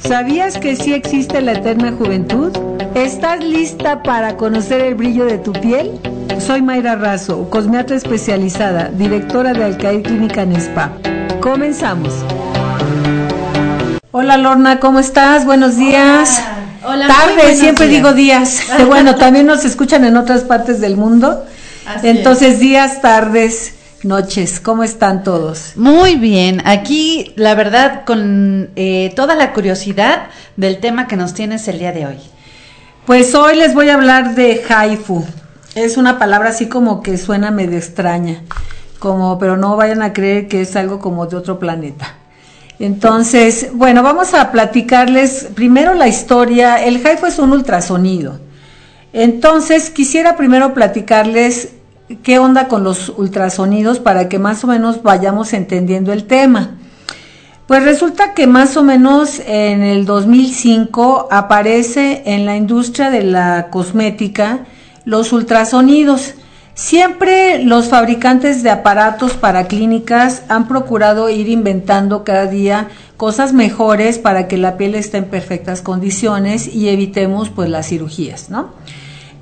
¿Sabías que sí existe la eterna juventud? ¿Estás lista para conocer el brillo de tu piel? Soy Mayra Razo, cosmeatra especializada, directora de Alcaid Clínica en Spa. Comenzamos. Hola Lorna, ¿cómo estás? Buenos días. Hola, Tarde, siempre digo días. bueno, también nos escuchan en otras partes del mundo. Entonces, días, tardes noches. ¿Cómo están todos? Muy bien. Aquí, la verdad, con eh, toda la curiosidad del tema que nos tienes el día de hoy. Pues hoy les voy a hablar de haifu. Es una palabra así como que suena medio extraña, como, pero no vayan a creer que es algo como de otro planeta. Entonces, bueno, vamos a platicarles primero la historia. El haifu es un ultrasonido. Entonces, quisiera primero platicarles qué onda con los ultrasonidos para que más o menos vayamos entendiendo el tema. Pues resulta que más o menos en el 2005 aparece en la industria de la cosmética los ultrasonidos. Siempre los fabricantes de aparatos para clínicas han procurado ir inventando cada día cosas mejores para que la piel esté en perfectas condiciones y evitemos pues las cirugías, ¿no?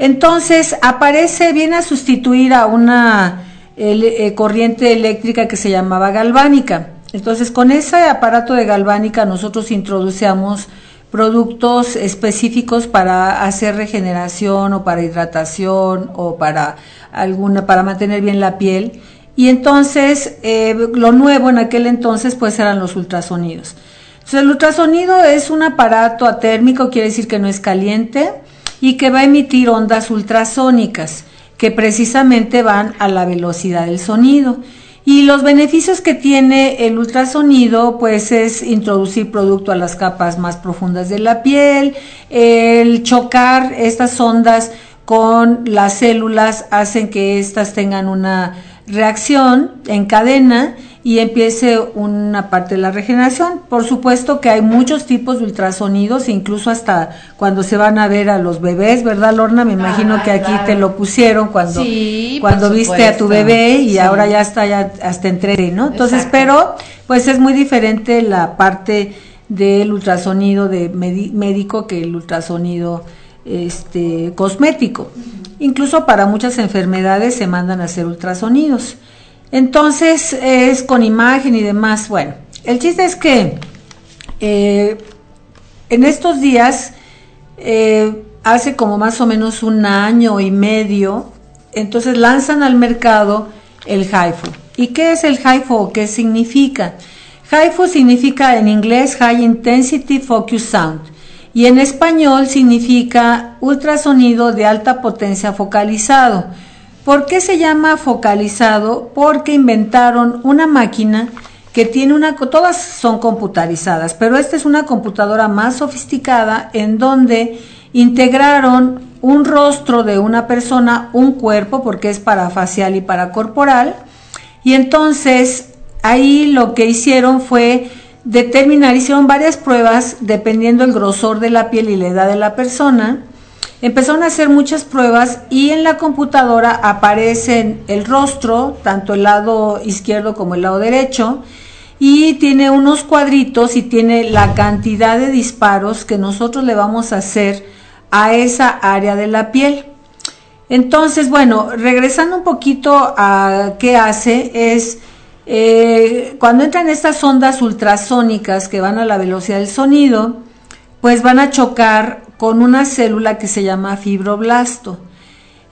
Entonces aparece, viene a sustituir a una eh, corriente eléctrica que se llamaba galvánica. Entonces con ese aparato de galvánica nosotros introducíamos productos específicos para hacer regeneración o para hidratación o para alguna para mantener bien la piel y entonces eh, lo nuevo en aquel entonces pues eran los ultrasonidos. Entonces el ultrasonido es un aparato atérmico, quiere decir que no es caliente, y que va a emitir ondas ultrasónicas que precisamente van a la velocidad del sonido. Y los beneficios que tiene el ultrasonido, pues es introducir producto a las capas más profundas de la piel, el chocar estas ondas con las células hacen que éstas tengan una reacción en cadena y empiece una parte de la regeneración. Por supuesto que hay muchos tipos de ultrasonidos, incluso hasta cuando se van a ver a los bebés, ¿verdad, Lorna? Me imagino Ah, que aquí claro. te lo pusieron cuando, Sí, cuando viste a tu bebé y Sí. ahora ya está ya hasta entre, ¿no? Entonces, Exacto. pero pues es muy diferente la parte del ultrasonido de médico que el ultrasonido este cosmético. Incluso para muchas enfermedades se mandan a hacer ultrasonidos. Entonces es con imagen y demás. Bueno, el chiste es que eh, en estos días, eh, hace como más o menos un año y medio, entonces lanzan al mercado el HIFU. ¿Y qué es el HIFU qué significa? HIFU significa en inglés High Intensity Focus Sound y en español significa ultrasonido de alta potencia focalizado. ¿Por qué se llama focalizado? Porque inventaron una máquina que tiene una, todas son computarizadas, pero esta es una computadora más sofisticada en donde integraron un rostro de una persona, un cuerpo, porque es para facial y para corporal, y entonces ahí lo que hicieron fue determinar, hicieron varias pruebas dependiendo el grosor de la piel y la edad de la persona, Empezaron a hacer muchas pruebas y en la computadora aparecen el rostro, tanto el lado izquierdo como el lado derecho, y tiene unos cuadritos y tiene la cantidad de disparos que nosotros le vamos a hacer a esa área de la piel. Entonces, bueno, regresando un poquito a qué hace, es eh, cuando entran estas ondas ultrasónicas que van a la velocidad del sonido, pues van a chocar con una célula que se llama fibroblasto.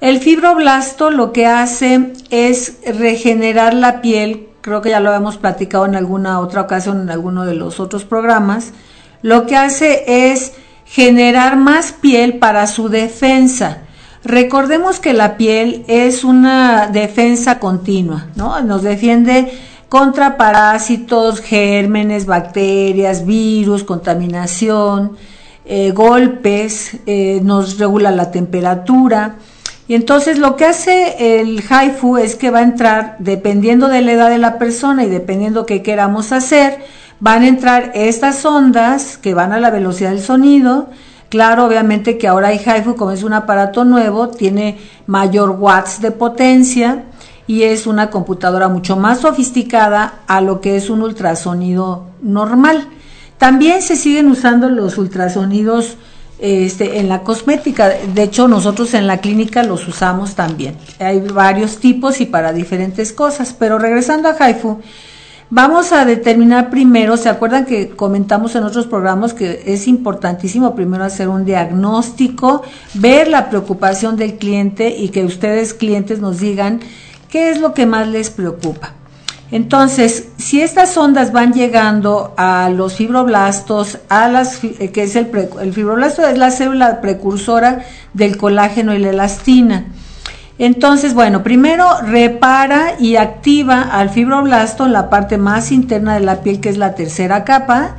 El fibroblasto lo que hace es regenerar la piel, creo que ya lo habíamos platicado en alguna otra ocasión en alguno de los otros programas, lo que hace es generar más piel para su defensa. Recordemos que la piel es una defensa continua, ¿no? Nos defiende contra parásitos, gérmenes, bacterias, virus, contaminación, eh, golpes, eh, nos regula la temperatura. Y entonces lo que hace el HIFU es que va a entrar, dependiendo de la edad de la persona y dependiendo qué queramos hacer, van a entrar estas ondas que van a la velocidad del sonido. Claro, obviamente que ahora hay HIFU, como es un aparato nuevo, tiene mayor watts de potencia y es una computadora mucho más sofisticada a lo que es un ultrasonido normal. También se siguen usando los ultrasonidos este, en la cosmética. De hecho, nosotros en la clínica los usamos también. Hay varios tipos y para diferentes cosas. Pero regresando a Haifu, vamos a determinar primero, ¿se acuerdan que comentamos en otros programas que es importantísimo primero hacer un diagnóstico, ver la preocupación del cliente y que ustedes clientes nos digan qué es lo que más les preocupa? Entonces, si estas ondas van llegando a los fibroblastos, a las, eh, que es el, fibroblasto es la célula precursora del colágeno y la elastina. Entonces, bueno, primero repara y activa al fibroblasto la parte más interna de la piel, que es la tercera capa,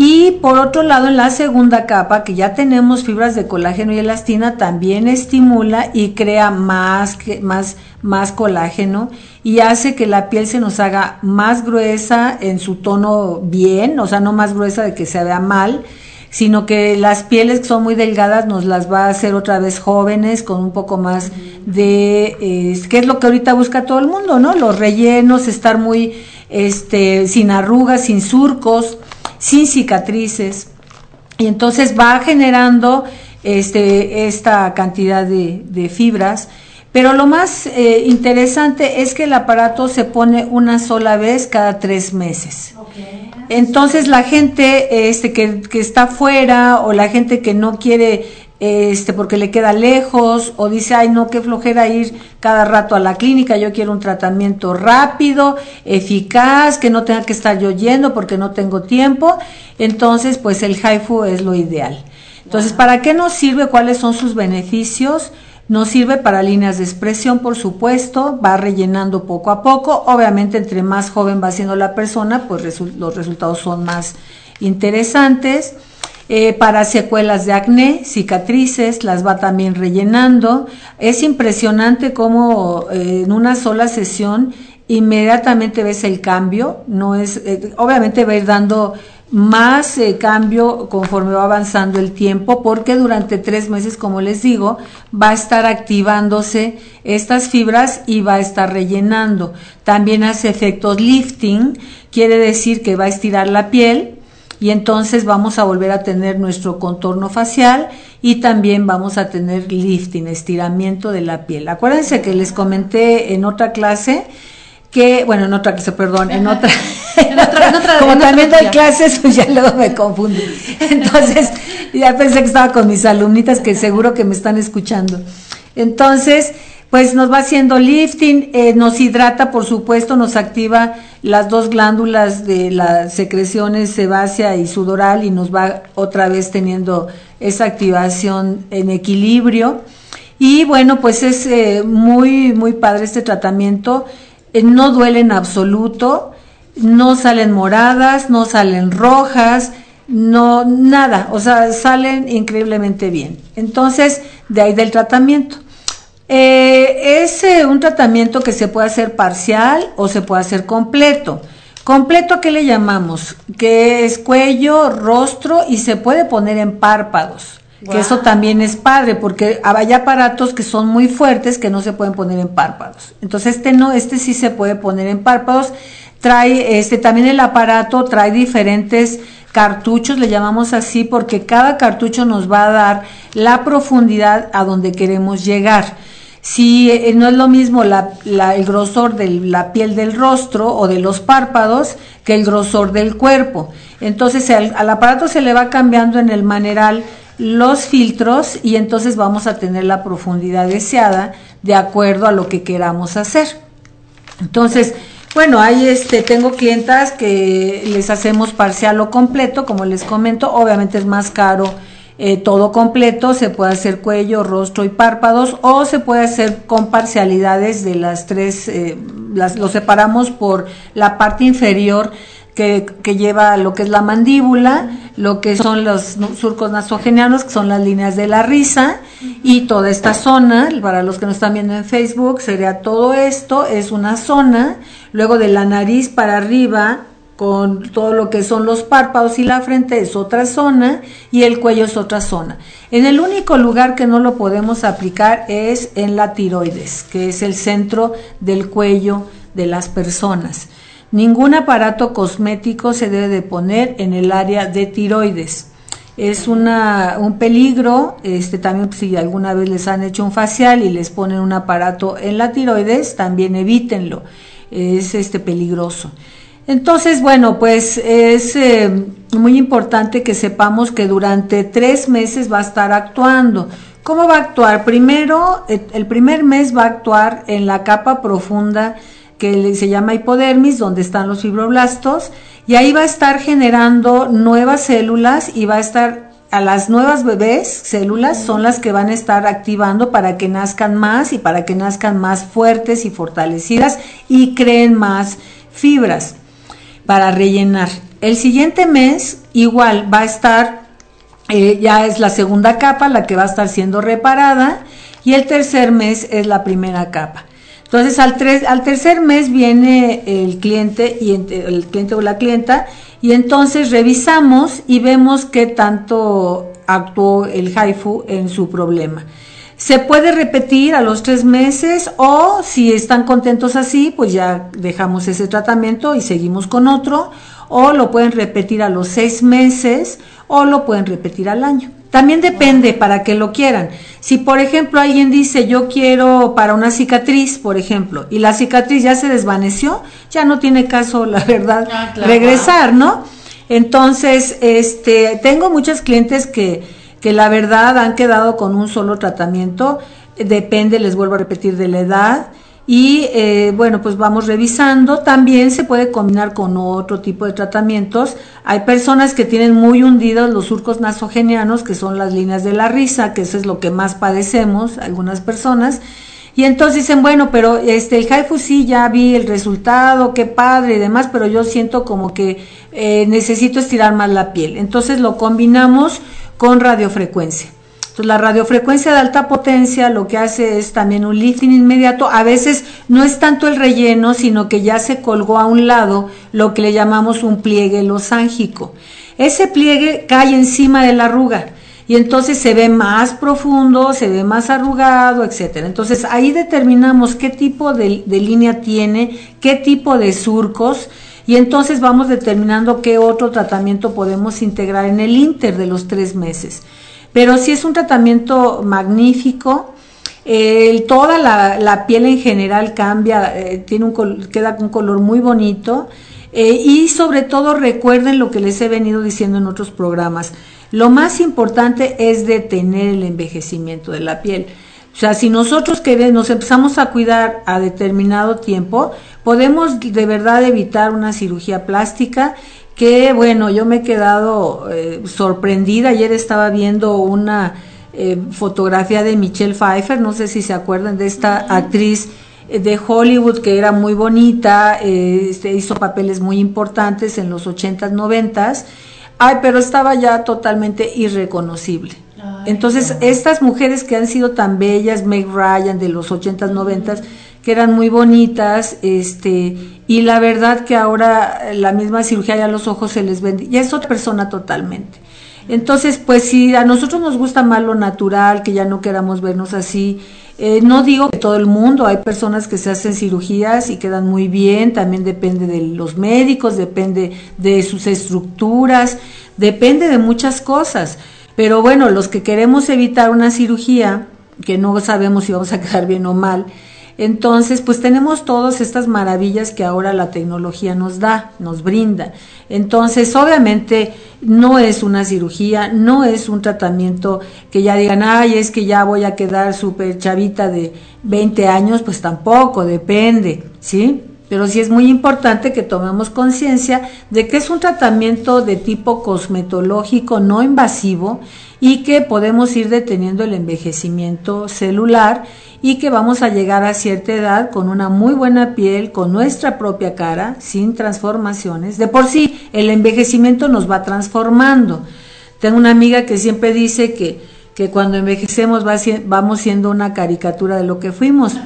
y por otro lado, en la segunda capa, que ya tenemos fibras de colágeno y elastina, también estimula y crea más, más, más colágeno y hace que la piel se nos haga más gruesa en su tono bien, o sea, no más gruesa de que se vea mal, sino que las pieles que son muy delgadas nos las va a hacer otra vez jóvenes con un poco más de, eh, ¿qué es lo que ahorita busca todo el mundo, ¿no? Los rellenos, estar muy, este, sin arrugas, sin surcos sin cicatrices, y entonces va generando este, esta cantidad de, fibras. Pero lo más eh, interesante es que el aparato se pone una sola vez cada tres meses. Entonces la gente este, que, que, está fuera o la gente que no quiere este, porque le queda lejos, o dice, ay no, qué flojera ir cada rato a la clínica, yo quiero un tratamiento rápido, eficaz, que no tenga que estar yo yendo porque no tengo tiempo, entonces pues el HIFU es lo ideal. Entonces, ¿para qué nos sirve? ¿Cuáles son sus beneficios? Nos sirve para líneas de expresión, por supuesto, va rellenando poco a poco. Obviamente, entre más joven va siendo la persona, pues los resultados son más interesantes. Eh, para secuelas de acné, cicatrices, las va también rellenando. Es impresionante cómo eh, en una sola sesión inmediatamente ves el cambio, no es, eh, obviamente va a ir dando más cambio conforme va avanzando el tiempo, porque durante tres meses, como les digo, va a estar activándose estas fibras y va a estar rellenando. También hace efectos lifting, quiere decir que va a estirar la piel y entonces vamos a volver a tener nuestro contorno facial y también vamos a tener lifting, estiramiento de la piel. Acuérdense que les comenté en otra clase que, bueno, en otra clase, perdón, en otra, en otra, en otra como también doy clases, pues ya luego me confundo. Entonces, ya pensé que estaba con mis alumnitas que seguro que me están escuchando. Entonces, pues nos va haciendo lifting, eh, nos hidrata, por supuesto, nos activa las dos glándulas de las secreciones sebácea y sudoral y nos va otra vez teniendo esa activación en equilibrio. Y bueno, pues es eh, muy, muy padre este tratamiento. Eh, no duele en absoluto, no salen moradas, no salen rojas, no, nada, o sea, salen increíblemente bien. Entonces, de ahí del tratamiento. Eh, es eh, un tratamiento que se puede hacer parcial o se puede hacer completo. Completo, ¿a qué le llamamos? Que es cuello, rostro y se puede poner en párpados. Que eso también es padre, porque hay aparatos que son muy fuertes que no se pueden poner en párpados. Entonces este no, este sí se puede poner en párpados. Trae, este también el aparato trae diferentes cartuchos, le llamamos así, porque cada cartucho nos va a dar la profundidad a donde queremos llegar si eh, no es lo mismo la, el grosor de la piel del rostro o de los párpados que el grosor del cuerpo. Entonces al, al, aparato se le va cambiando en el maneral los filtros y entonces vamos a tener la profundidad deseada de acuerdo a lo que queramos hacer. Entonces, bueno, ahí este, tengo clientas que les hacemos parcial o completo, como les comento, obviamente es más caro eh, todo completo, se puede hacer cuello, rostro y párpados o se puede hacer con parcialidades de las tres, eh, las, lo separamos por la parte inferior que, que, lleva lo que es la mandíbula, lo que son los surcos nasogenianos, que son las líneas de la risa, y toda esta zona, para los que nos están viendo en Facebook, sería todo esto, es una zona, luego de la nariz para arriba, con todo lo que son los párpados y la frente es otra zona y el cuello es otra zona. En el único lugar que no lo podemos aplicar es en la tiroides, que es el centro del cuello de las personas. ningún aparato cosmético se debe de poner en el área de tiroides. Es una, un peligro, este, también si alguna vez les han hecho un facial y les ponen un aparato en la tiroides, también evítenlo, es este, peligroso. Entonces, bueno, pues es eh, muy importante que sepamos que durante tres meses va a estar actuando. ¿Cómo va a actuar? Primero, el primer mes va a actuar en la capa profunda que se llama hipodermis, donde están los fibroblastos, y ahí va a estar generando nuevas células y va a estar a las nuevas bebés, células, son las que van a estar activando para que nazcan más y para que nazcan más fuertes y fortalecidas y creen más fibras para rellenar. El siguiente mes igual va a estar, eh, ya es la segunda capa la que va a estar siendo reparada y el tercer mes es la primera capa. Entonces al, al tercer mes viene el cliente y el cliente o la clienta y entonces revisamos y vemos qué tanto actuó el HIFU en su problema. Se puede repetir a los tres meses o si están contentos así, pues ya dejamos ese tratamiento y seguimos con otro. O lo pueden repetir a los seis meses o lo pueden repetir al año. También depende para que lo quieran. Si por ejemplo alguien dice yo quiero para una cicatriz, por ejemplo, y la cicatriz ya se desvaneció, ya no tiene caso, la verdad, ah, regresar, ¿no? Entonces, este, tengo muchos clientes que que la verdad han quedado con un solo tratamiento, depende, les vuelvo a repetir, de la edad. Y eh, bueno, pues vamos revisando. También se puede combinar con otro tipo de tratamientos. Hay personas que tienen muy hundidos los surcos nasogenianos, que son las líneas de la risa, que eso es lo que más padecemos, algunas personas. Y entonces dicen, bueno, pero este el Haifu sí ya vi el resultado, qué padre y demás, pero yo siento como que eh, necesito estirar más la piel. Entonces lo combinamos con radiofrecuencia. Entonces, la radiofrecuencia de alta potencia lo que hace es también un lifting inmediato. A veces no es tanto el relleno, sino que ya se colgó a un lado lo que le llamamos un pliegue losángico. Ese pliegue cae encima de la arruga y entonces se ve más profundo, se ve más arrugado, etcétera. Entonces ahí determinamos qué tipo de, de línea tiene, qué tipo de surcos y entonces vamos determinando qué otro tratamiento podemos integrar en el inter de los tres meses. Pero si es un tratamiento magnífico, toda la, piel en general cambia, eh, tiene un, queda con un color muy bonito. Eh, y sobre todo recuerden lo que les he venido diciendo en otros programas. Lo más importante es detener el envejecimiento de la piel. O sea, si nosotros que nos empezamos a cuidar a determinado tiempo, podemos de verdad evitar una cirugía plástica que, bueno, yo me he quedado eh, sorprendida. Ayer estaba viendo una eh, fotografía de Michelle Pfeiffer, no sé si se acuerdan de esta actriz eh, de Hollywood que era muy bonita, este, hizo papeles muy importantes en los 80s, 90s. Ay, pero estaba ya totalmente irreconocible. Entonces, estas mujeres que han sido tan bellas, Meg Ryan de los 80s, 90s, que eran muy bonitas, este, y la verdad que ahora la misma cirugía ya los ojos se les ven, ya es otra persona totalmente. Entonces, pues si a nosotros nos gusta más lo natural, que ya no queramos vernos así, eh, no digo que todo el mundo, hay personas que se hacen cirugías y quedan muy bien, también depende de los médicos, depende de sus estructuras, depende de muchas cosas. Pero bueno, los que queremos evitar una cirugía, que no sabemos si vamos a quedar bien o mal, entonces, pues tenemos todas estas maravillas que ahora la tecnología nos da, nos brinda. Entonces, obviamente, no es una cirugía, no es un tratamiento que ya digan, ay, es que ya voy a quedar súper chavita de 20 años, pues tampoco, depende, ¿sí? Pero sí es muy importante que tomemos conciencia de que es un tratamiento de tipo cosmetológico no invasivo y que podemos ir deteniendo el envejecimiento celular y que vamos a llegar a cierta edad con una muy buena piel, con nuestra propia cara, sin transformaciones. De por sí, el envejecimiento nos va transformando. Tengo una amiga que siempre dice que que cuando envejecemos vamos siendo una caricatura de lo que fuimos.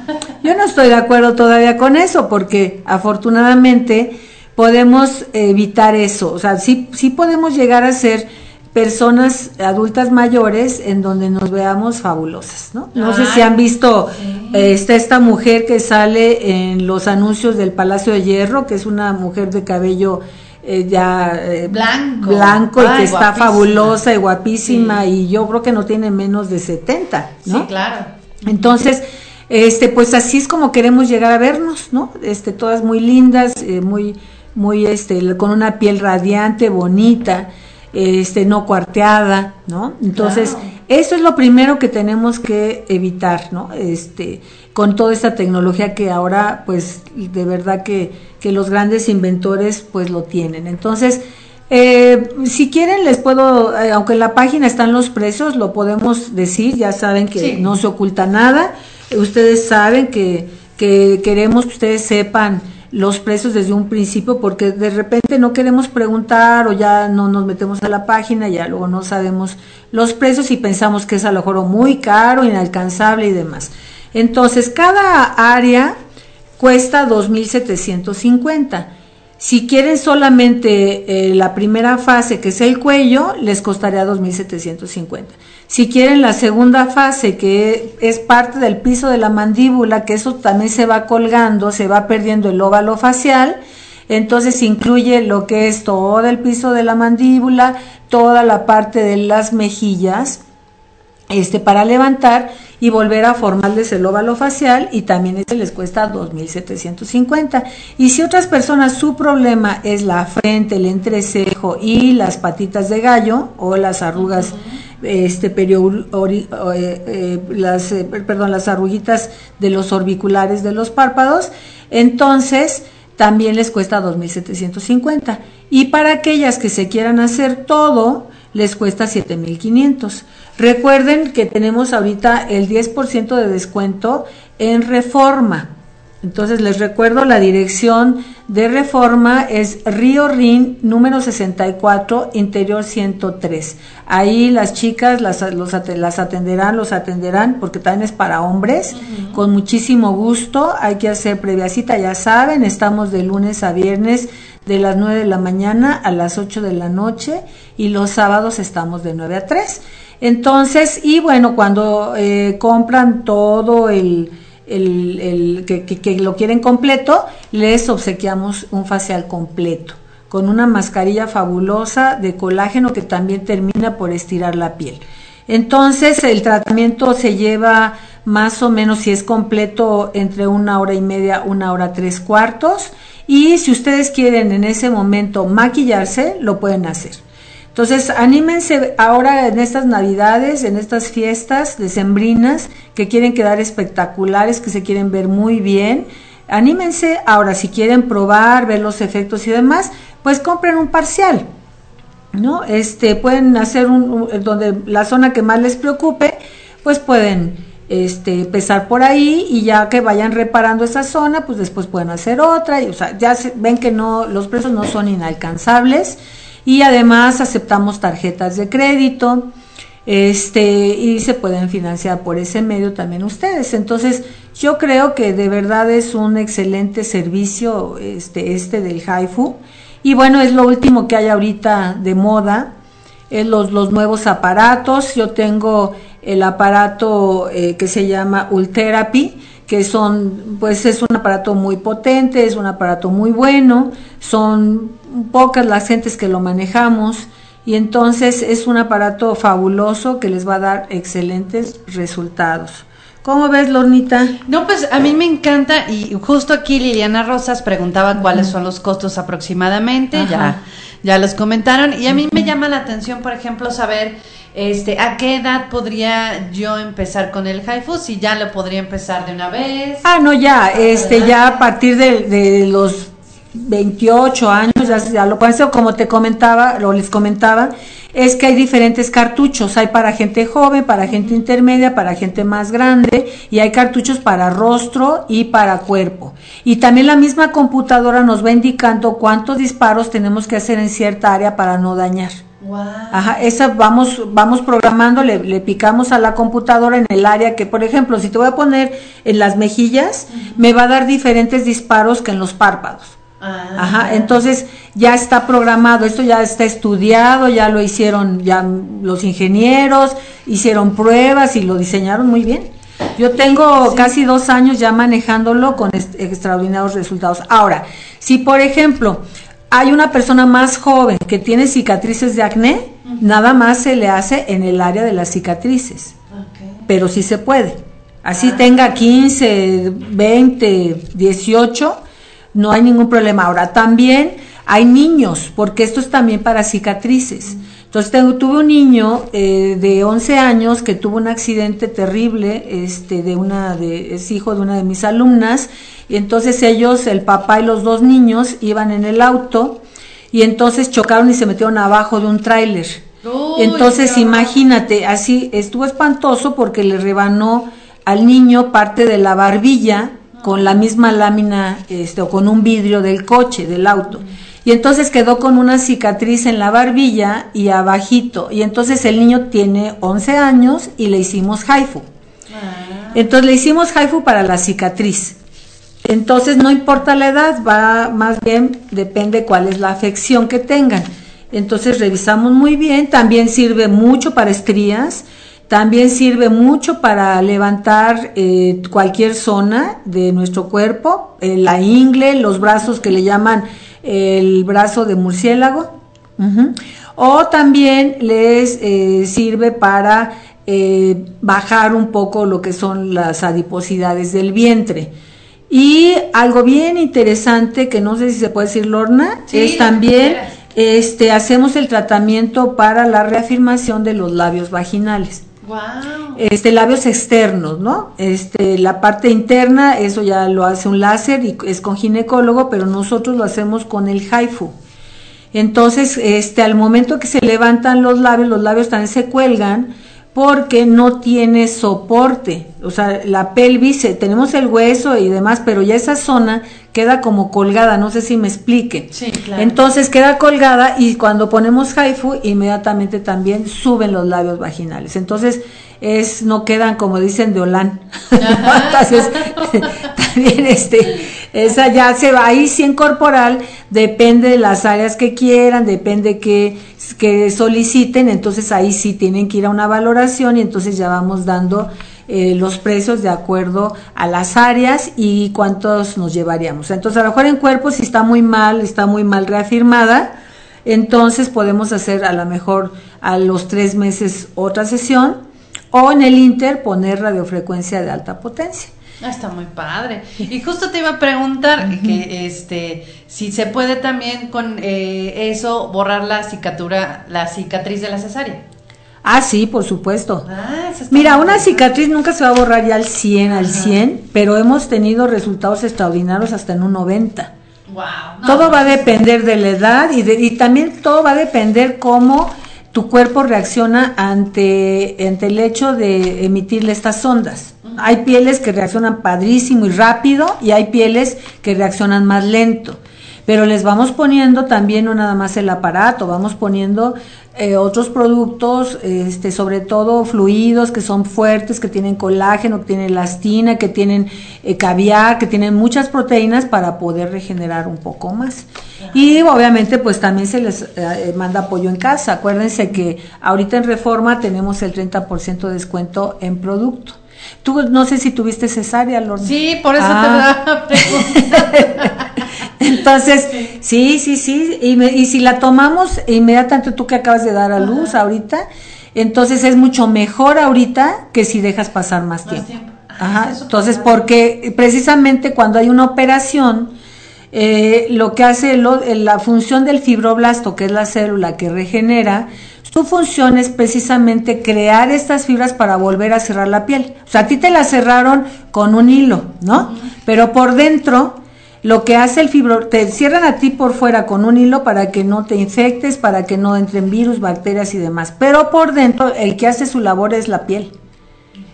Yo no estoy de acuerdo todavía con eso, porque afortunadamente podemos evitar eso. O sea, sí, sí podemos llegar a ser personas adultas mayores en donde nos veamos fabulosas, ¿no? No sé si han visto está esta mujer que sale en los anuncios del Palacio de Hierro, que es una mujer de cabello eh, ya eh, blanco, blanco y que está fabulosa y guapísima y yo creo que no tiene menos de 70, ¿no? Sí, claro. Entonces, este, pues así es como queremos llegar a vernos, ¿no? Este, todas muy lindas, eh, muy, muy, este, con una piel radiante, bonita este, no cuarteada, ¿no? Entonces, eso es lo primero que tenemos que evitar, ¿no? Este, con toda esta tecnología que ahora, pues, de verdad que, que los grandes inventores, pues, lo tienen. Entonces, eh, si quieren, les puedo, eh, aunque en la página están los precios, lo podemos decir, ya saben que no se oculta nada, ustedes saben que, que queremos que ustedes sepan los precios desde un principio porque de repente no queremos preguntar o ya no nos metemos a la página, ya luego no sabemos los precios y pensamos que es a lo mejor muy caro, inalcanzable y demás. Entonces, cada área cuesta 2.750. Si quieren solamente eh, la primera fase, que es el cuello, les costaría 2.750. Si quieren la segunda fase, que es parte del piso de la mandíbula, que eso también se va colgando, se va perdiendo el óvalo facial, entonces incluye lo que es todo el piso de la mandíbula, toda la parte de las mejillas, este para levantar y volver a formarles el óvalo facial y también este les cuesta 2.750. Y si otras personas su problema es la frente, el entrecejo y las patitas de gallo o las arrugas este eh, eh, las eh, perdón las arruguitas de los orbiculares de los párpados entonces también les cuesta 2.750 y para aquellas que se quieran hacer todo les cuesta 7.500 recuerden que tenemos ahorita el 10% de descuento en reforma entonces les recuerdo la dirección de reforma es Río Rin número 64 interior 103. Ahí las chicas las, los, las atenderán, los atenderán porque también es para hombres con muchísimo gusto. Hay que hacer previa cita, ya saben, estamos de lunes a viernes de las 9 de la mañana a las 8 de la noche y los sábados estamos de 9 a 3. Entonces, y bueno, cuando eh, compran todo el el, que, lo quieren completo, les obsequiamos un facial completo con una mascarilla fabulosa de colágeno que también termina por estirar la piel. Entonces el tratamiento se lleva más o menos, si es completo, entre una hora y media, una hora tres cuartos. Y si ustedes quieren en ese momento maquillarse, lo pueden hacer. Entonces, anímense ahora en estas navidades, en estas fiestas decembrinas, que quieren quedar espectaculares, que se quieren ver muy bien. Anímense ahora, si quieren probar, ver los efectos y demás, pues compren un parcial. ¿No? Este, pueden hacer un, donde la zona que más les preocupe, pues pueden este, empezar por ahí y ya que vayan reparando esa zona, pues después pueden hacer otra y o sea, ya ven que no los precios no son inalcanzables y además aceptamos tarjetas de crédito este y se pueden financiar por ese medio también ustedes. Entonces yo creo que de verdad es un excelente servicio este este del HIFU y bueno es lo último que hay ahorita de moda es los los nuevos aparatos. Yo tengo el aparato eh, que se llama Ultherapy que son, pues es un aparato muy potente, es un aparato muy bueno, son pocas las gentes que lo manejamos y entonces es un aparato fabuloso que les va a dar excelentes resultados. ¿Cómo ves, Lornita? No, pues a mí me encanta y justo aquí Liliana Rosas preguntaba cuáles son los costos aproximadamente, ya ya los comentaron y a mí me llama la atención, por ejemplo, saber este, ¿A qué edad podría yo empezar con el HIFU? Si ya lo podría empezar de una vez. Ah, no, ya, este, ya a partir de, los 28 años, ya, ya lo pueden hacer, como te comentaba, o les comentaba, es que hay diferentes cartuchos, hay para gente joven, para gente intermedia, para gente más grande, y hay cartuchos para rostro y para cuerpo. Y también la misma computadora nos va indicando cuántos disparos tenemos que hacer en cierta área para no dañar. Ajá, esa vamos, vamos programando, le, le, picamos a la computadora en el área que, por ejemplo, si te voy a poner en las mejillas, me va a dar diferentes disparos que en los párpados. Ah. Ajá, entonces ya está programado, esto ya está estudiado, ya lo hicieron ya los ingenieros, hicieron pruebas y lo diseñaron muy bien. Yo tengo casi dos años ya manejándolo con extraordinarios resultados. Ahora, si por ejemplo hay una persona más joven que tiene cicatrices de acné, nada más se le hace en el área de las cicatrices, pero sí se puede. Así ah. tenga 15, 20, 18, no hay ningún problema. Ahora, también hay niños, porque esto es también para cicatrices. Entonces tuve un niño eh, de 11 años que tuvo un accidente terrible, este, de una de, es hijo de una de mis alumnas, y entonces ellos, el papá y los dos niños, iban en el auto y entonces chocaron y se metieron abajo de un tráiler. Entonces imagínate, así estuvo espantoso porque le rebanó al niño parte de la barbilla con la misma lámina este, o con un vidrio del coche, del auto. Y entonces quedó con una cicatriz en la barbilla y abajito. Y entonces el niño tiene 11 años y le hicimos haifu. Ah. Entonces le hicimos haifu para la cicatriz. Entonces no importa la edad, va más bien depende cuál es la afección que tengan. Entonces revisamos muy bien, también sirve mucho para estrías, también sirve mucho para levantar eh, cualquier zona de nuestro cuerpo, eh, la ingle, los brazos que le llaman el brazo de murciélago. O también les eh, sirve para bajar un poco lo que son las adiposidades del vientre. Y algo bien interesante, que no sé si se puede decir, Lorna, es también este, hacemos el tratamiento para la reafirmación de los labios vaginales. Wow. Este, labios externos, ¿no? Este, la parte interna, eso ya lo hace un láser y es con ginecólogo, pero nosotros lo hacemos con el HIFU. Entonces, este, al momento que se levantan los labios, los labios también se cuelgan porque no tiene soporte. O sea, la pelvis, eh, tenemos el hueso y demás, pero ya esa zona queda como colgada, no sé si me explique. Sí, claro. Entonces queda colgada y cuando ponemos haifu, inmediatamente también suben los labios vaginales. Entonces, es no quedan como dicen de Olán. Entonces, también este esa ya se va ahí sí en corporal, depende de las áreas que quieran, depende que que soliciten, entonces ahí sí tienen que ir a una valoración y entonces ya vamos dando eh, los precios de acuerdo a las áreas y cuántos nos llevaríamos. Entonces, a lo mejor en cuerpo, si está muy mal, está muy mal reafirmada, entonces podemos hacer a lo mejor a los tres meses otra sesión o en el Inter poner radiofrecuencia de alta potencia. Ah, está muy padre. Y justo te iba a preguntar que este si se puede también con eh, eso borrar la cicatura, la cicatriz de la cesárea. Ah, sí, por supuesto. Ah, Mira, una cicatriz nunca se va a borrar ya al 100, al 100, pero hemos tenido resultados extraordinarios hasta en un 90. Wow. todo va a depender de la edad y, y también todo va a depender cómo tu cuerpo reacciona ante, ante el hecho de emitirle estas ondas. Hay pieles que reaccionan padrísimo y rápido y hay pieles que reaccionan más lento. Pero les vamos poniendo también no nada más el aparato, vamos poniendo eh, otros productos, este, sobre todo fluidos que son fuertes, que tienen colágeno, que tienen elastina, que tienen eh, caviar, que tienen muchas proteínas para poder regenerar un poco más. Y obviamente pues también se les eh, manda apoyo en casa. Acuérdense que ahorita en Reforma tenemos el 30% de descuento en producto. Tú no sé si tuviste cesárea, Lorna. Sí, por eso te ah. Entonces, sí, sí, sí. Y, y, si la tomamos inmediatamente tú que acabas de dar a luz ahorita, entonces es mucho mejor ahorita que si dejas pasar más, tiempo. Ajá. Entonces, porque precisamente cuando hay una operación, eh, lo que hace la función del fibroblasto, que es la célula que regenera, su función es precisamente crear estas fibras para volver a cerrar la piel. O sea, a ti te la cerraron con un hilo, ¿no? Pero por dentro, lo que hace el fibro, te cierran a ti por fuera con un hilo para que no te infectes, para que no entren virus, bacterias y demás. Pero por dentro, el que hace su labor es la piel.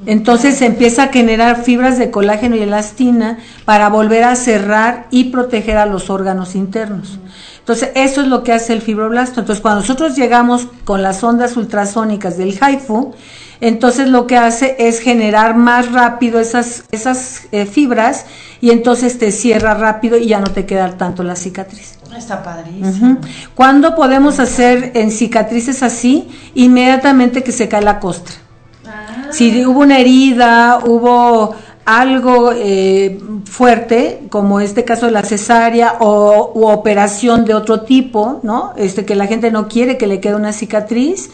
Entonces se empieza a generar fibras de colágeno y elastina para volver a cerrar y proteger a los órganos internos. Entonces, eso es lo que hace el fibroblasto. Entonces, cuando nosotros llegamos con las ondas ultrasónicas del HIFU, entonces lo que hace es generar más rápido esas, esas eh, fibras y entonces te cierra rápido y ya no te queda tanto la cicatriz. Está padrísimo. ¿Cuándo podemos hacer en cicatrices así? Inmediatamente que se cae la costra. Ah. Si hubo una herida, hubo algo eh, fuerte, como este caso de la cesárea o u operación de otro tipo, ¿no? Este que la gente no quiere que le quede una cicatriz.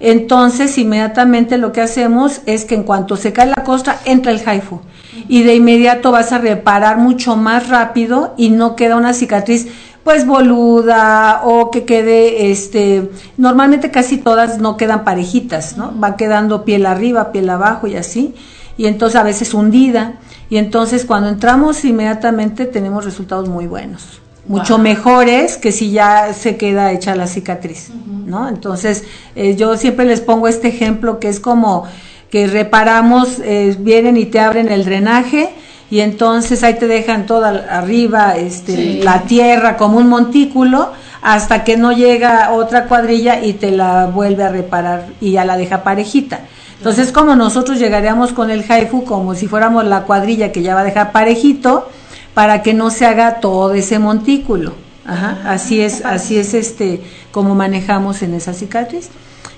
Entonces, inmediatamente lo que hacemos es que en cuanto se cae la costra, entra el haifu. Y de inmediato vas a reparar mucho más rápido y no queda una cicatriz pues boluda o que quede este normalmente casi todas no quedan parejitas, ¿no? Va quedando piel arriba, piel abajo y así y entonces a veces hundida y entonces cuando entramos inmediatamente tenemos resultados muy buenos mucho mejores que si ya se queda hecha la cicatriz, ¿no? Entonces, eh, yo siempre les pongo este ejemplo que es como que reparamos, eh, vienen y te abren el drenaje y entonces ahí te dejan toda arriba este, la tierra como un montículo hasta que no llega otra cuadrilla y te la vuelve a reparar y ya la deja parejita. Entonces, como nosotros llegaríamos con el haifu como si fuéramos la cuadrilla que ya va a dejar parejito para que no se haga todo ese montículo. Ajá, así es, así es este como manejamos en esa cicatriz.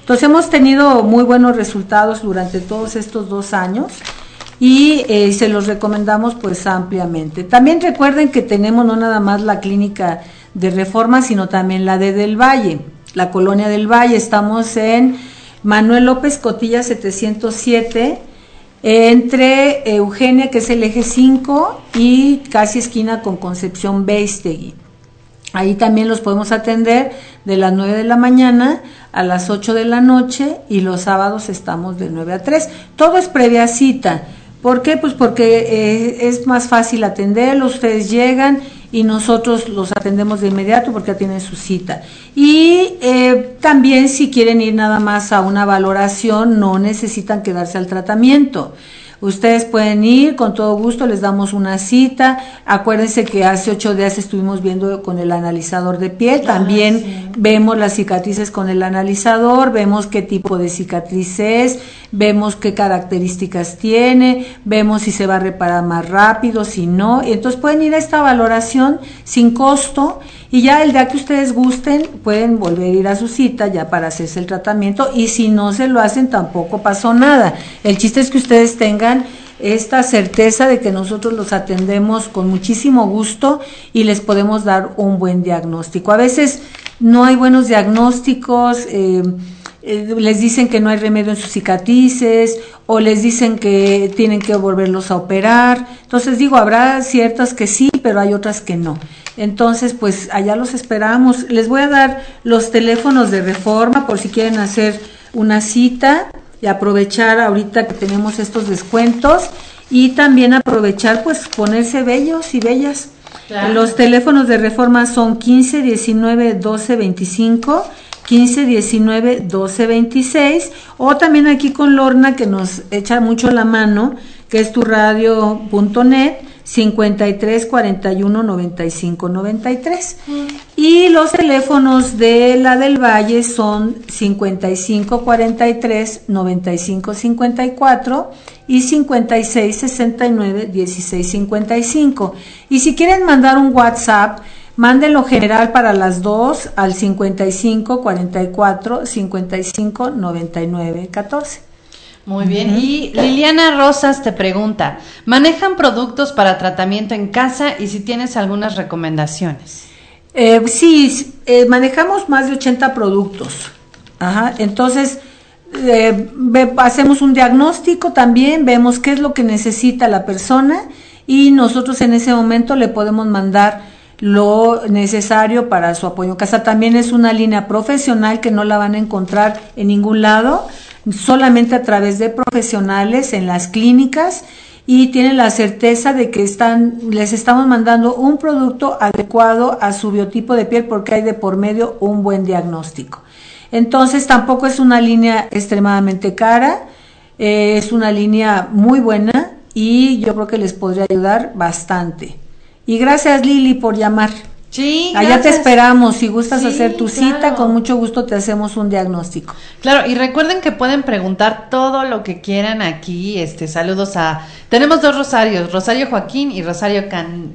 Entonces hemos tenido muy buenos resultados durante todos estos dos años y eh, se los recomendamos pues ampliamente. También recuerden que tenemos no nada más la clínica de reforma, sino también la de Del Valle, la colonia del Valle. Estamos en Manuel López Cotilla 707 entre Eugenia, que es el eje 5, y casi esquina con Concepción Beistegui. Ahí también los podemos atender de las 9 de la mañana a las 8 de la noche y los sábados estamos de 9 a 3. Todo es previa cita. ¿Por qué? Pues porque eh, es más fácil atenderlos, ustedes llegan y nosotros los atendemos de inmediato porque ya tienen su cita. Y eh, también si quieren ir nada más a una valoración, no necesitan quedarse al tratamiento. Ustedes pueden ir, con todo gusto les damos una cita. Acuérdense que hace ocho días estuvimos viendo con el analizador de piel. Ah, También vemos las cicatrices con el analizador, vemos qué tipo de cicatriz es, vemos qué características tiene, vemos si se va a reparar más rápido, si no. Entonces pueden ir a esta valoración sin costo y ya el día que ustedes gusten pueden volver a ir a su cita ya para hacerse el tratamiento y si no se lo hacen tampoco pasó nada. El chiste es que ustedes tengan esta certeza de que nosotros los atendemos con muchísimo gusto y les podemos dar un buen diagnóstico. A veces no hay buenos diagnósticos, eh, eh, les dicen que no hay remedio en sus cicatrices o les dicen que tienen que volverlos a operar. Entonces digo, habrá ciertas que sí, pero hay otras que no. Entonces, pues allá los esperamos. Les voy a dar los teléfonos de reforma por si quieren hacer una cita y aprovechar ahorita que tenemos estos descuentos y también aprovechar pues ponerse bellos y bellas. Los teléfonos de reforma son 15 19 12 25 15 19 12 26 o también aquí con Lorna que nos echa mucho la mano que es tu radio.net 53 41 95 93. Y los teléfonos de la del Valle son 55 43 95 54 y 56 69 16 55. Y si quieren mandar un WhatsApp, mándenlo general para las dos al 55 44 55 99 14. Muy bien. Y Liliana Rosas te pregunta, ¿manejan productos para tratamiento en casa y si tienes algunas recomendaciones? Eh, sí, eh, manejamos más de 80 productos. Ajá, entonces, eh, hacemos un diagnóstico también, vemos qué es lo que necesita la persona y nosotros en ese momento le podemos mandar lo necesario para su apoyo en casa. También es una línea profesional que no la van a encontrar en ningún lado solamente a través de profesionales en las clínicas y tienen la certeza de que están, les estamos mandando un producto adecuado a su biotipo de piel porque hay de por medio un buen diagnóstico. Entonces tampoco es una línea extremadamente cara, eh, es una línea muy buena y yo creo que les podría ayudar bastante. Y gracias Lili por llamar. Sí, Allá te esperamos. Si gustas hacer tu cita, con mucho gusto te hacemos un diagnóstico. Claro, y recuerden que pueden preguntar todo lo que quieran aquí. Este, saludos a. Tenemos dos Rosarios, Rosario Joaquín y Rosario Can.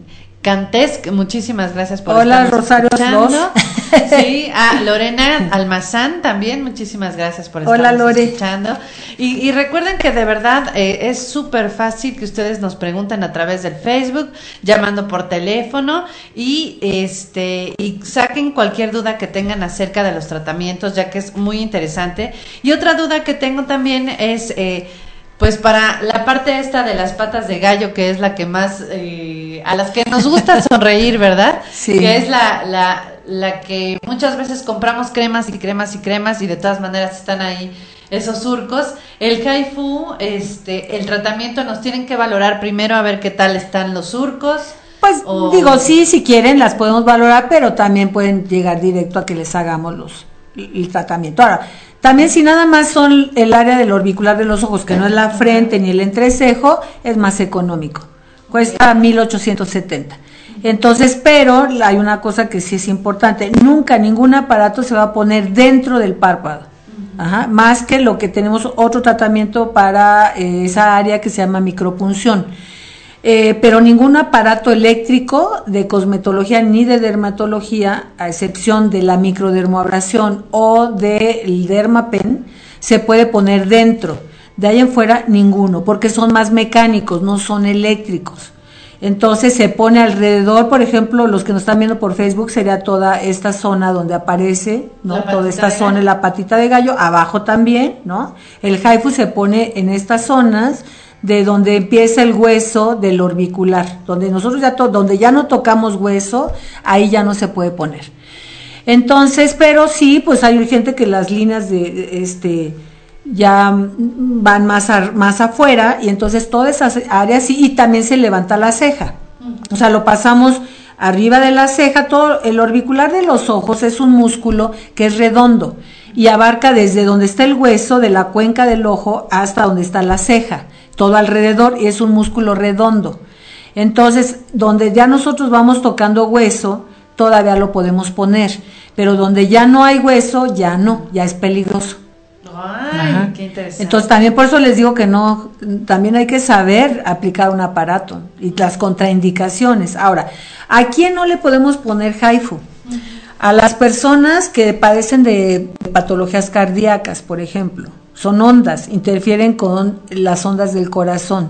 Cantesc, muchísimas gracias por Hola, Rosario escuchando. Sí, a Lorena Almazán también, muchísimas gracias por estar escuchando. Y, y, recuerden que de verdad eh, es súper fácil que ustedes nos pregunten a través del Facebook, llamando por teléfono y este y saquen cualquier duda que tengan acerca de los tratamientos, ya que es muy interesante. Y otra duda que tengo también es eh, pues para la parte esta de las patas de gallo, que es la que más, eh, a las que nos gusta sonreír, ¿verdad? Sí. Que es la, la, la que muchas veces compramos cremas y cremas y cremas y de todas maneras están ahí esos surcos. El haifu, este, el tratamiento nos tienen que valorar primero a ver qué tal están los surcos. Pues digo, sí, si quieren las podemos valorar, pero también pueden llegar directo a que les hagamos los, el tratamiento. Ahora, también si nada más son el área del orbicular de los ojos, que no es la frente ni el entrecejo, es más económico. Cuesta 1870. Entonces, pero hay una cosa que sí es importante, nunca ningún aparato se va a poner dentro del párpado. Ajá, más que lo que tenemos otro tratamiento para eh, esa área que se llama micropunción. Eh, pero ningún aparato eléctrico de cosmetología ni de dermatología, a excepción de la microdermoabrasión o del dermapen, se puede poner dentro. De ahí en fuera, ninguno, porque son más mecánicos, no son eléctricos. Entonces se pone alrededor, por ejemplo, los que nos están viendo por Facebook, sería toda esta zona donde aparece, ¿no? Toda esta zona, la patita de gallo, abajo también, ¿no? El haifu se pone en estas zonas de donde empieza el hueso del orbicular, donde nosotros ya donde ya no tocamos hueso, ahí ya no se puede poner. Entonces, pero sí, pues hay gente que las líneas de este ya van más más afuera y entonces todas esas áreas sí, y también se levanta la ceja. O sea, lo pasamos arriba de la ceja, todo el orbicular de los ojos es un músculo que es redondo y abarca desde donde está el hueso de la cuenca del ojo hasta donde está la ceja todo alrededor y es un músculo redondo. Entonces, donde ya nosotros vamos tocando hueso, todavía lo podemos poner, pero donde ya no hay hueso, ya no, ya es peligroso. Ay, qué interesante. Entonces también por eso les digo que no, también hay que saber aplicar un aparato y las contraindicaciones. Ahora, ¿a quién no le podemos poner haifu? A las personas que padecen de patologías cardíacas, por ejemplo son ondas, interfieren con las ondas del corazón.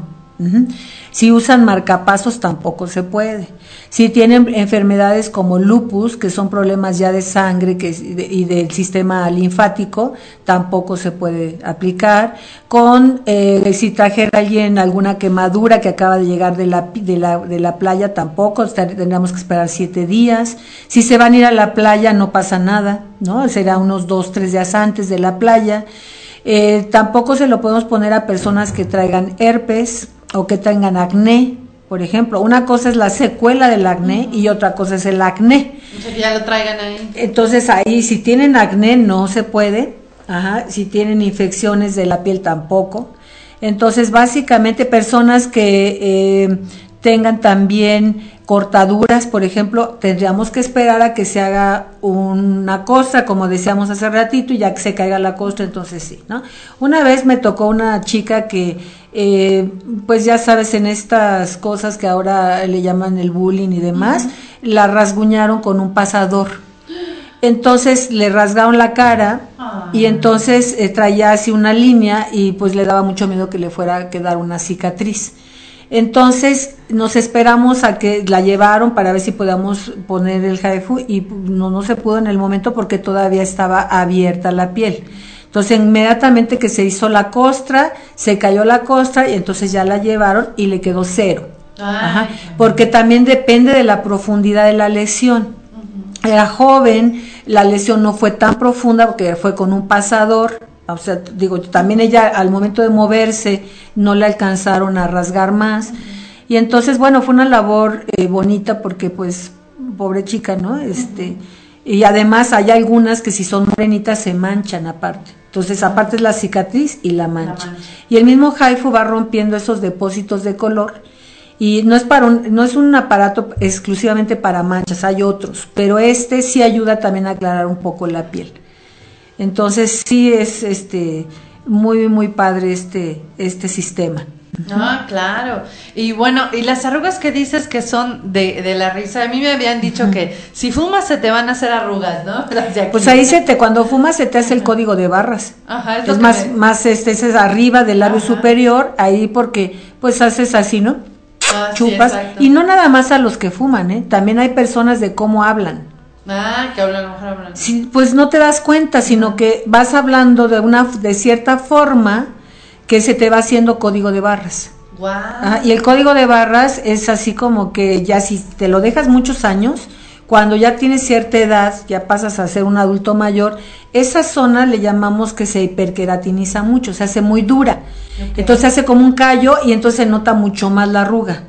Si usan marcapasos tampoco se puede. Si tienen enfermedades como lupus, que son problemas ya de sangre y del sistema linfático, tampoco se puede aplicar. Con eh, si trajeron alguna quemadura que acaba de llegar de la, de la, de la playa, tampoco, tendríamos que esperar siete días. Si se van a ir a la playa, no pasa nada, ¿no? Será unos dos, tres días antes de la playa. Eh, tampoco se lo podemos poner a personas que traigan herpes o que tengan acné, por ejemplo. Una cosa es la secuela del acné y otra cosa es el acné. ya lo traigan ahí. Entonces ahí si tienen acné no se puede, Ajá, si tienen infecciones de la piel tampoco. Entonces básicamente personas que eh, tengan también cortaduras, por ejemplo, tendríamos que esperar a que se haga una costra, como decíamos hace ratito, y ya que se caiga la costra, entonces sí, ¿no? Una vez me tocó una chica que, eh, pues ya sabes, en estas cosas que ahora le llaman el bullying y demás, la rasguñaron con un pasador. Entonces le rasgaron la cara y ah. entonces eh, traía así una línea y pues le daba mucho miedo que le fuera a quedar una cicatriz. Entonces nos esperamos a que la llevaron para ver si podíamos poner el jaifu y no, no se pudo en el momento porque todavía estaba abierta la piel. Entonces inmediatamente que se hizo la costra, se cayó la costra y entonces ya la llevaron y le quedó cero. porque también depende de la profundidad de la lesión. Era joven, la lesión no fue tan profunda porque fue con un pasador, o sea, digo, también ella al momento de moverse no le alcanzaron a rasgar más. Y entonces, bueno, fue una labor eh, bonita porque pues, pobre chica, ¿no? Este, y además hay algunas que si son morenitas se manchan aparte. Entonces, aparte es la cicatriz y la mancha. Y el mismo Haifu va rompiendo esos depósitos de color y no es para un, no es un aparato exclusivamente para manchas, hay otros, pero este sí ayuda también a aclarar un poco la piel. Entonces sí es este muy muy padre este este sistema. Ah, claro. Y bueno, y las arrugas que dices que son de, de la risa, a mí me habían dicho que si fumas se te van a hacer arrugas, ¿no? Pues ahí se te, cuando fumas se te hace el código de barras. Ajá, es, más, más este, es arriba del labio superior, ahí porque pues haces así, ¿no? Ah, Chupas. y no nada más a los que fuman, ¿eh? También hay personas de cómo hablan. Ah, que hablan, mejor hablan. Sí, pues no te das cuenta, sino que vas hablando de una de cierta forma que se te va haciendo código de barras. Wow. y el código de barras es así como que ya si te lo dejas muchos años, cuando ya tienes cierta edad, ya pasas a ser un adulto mayor, esa zona le llamamos que se hiperqueratiniza mucho, se hace muy dura. Entonces se hace como un callo y entonces se nota mucho más la arruga.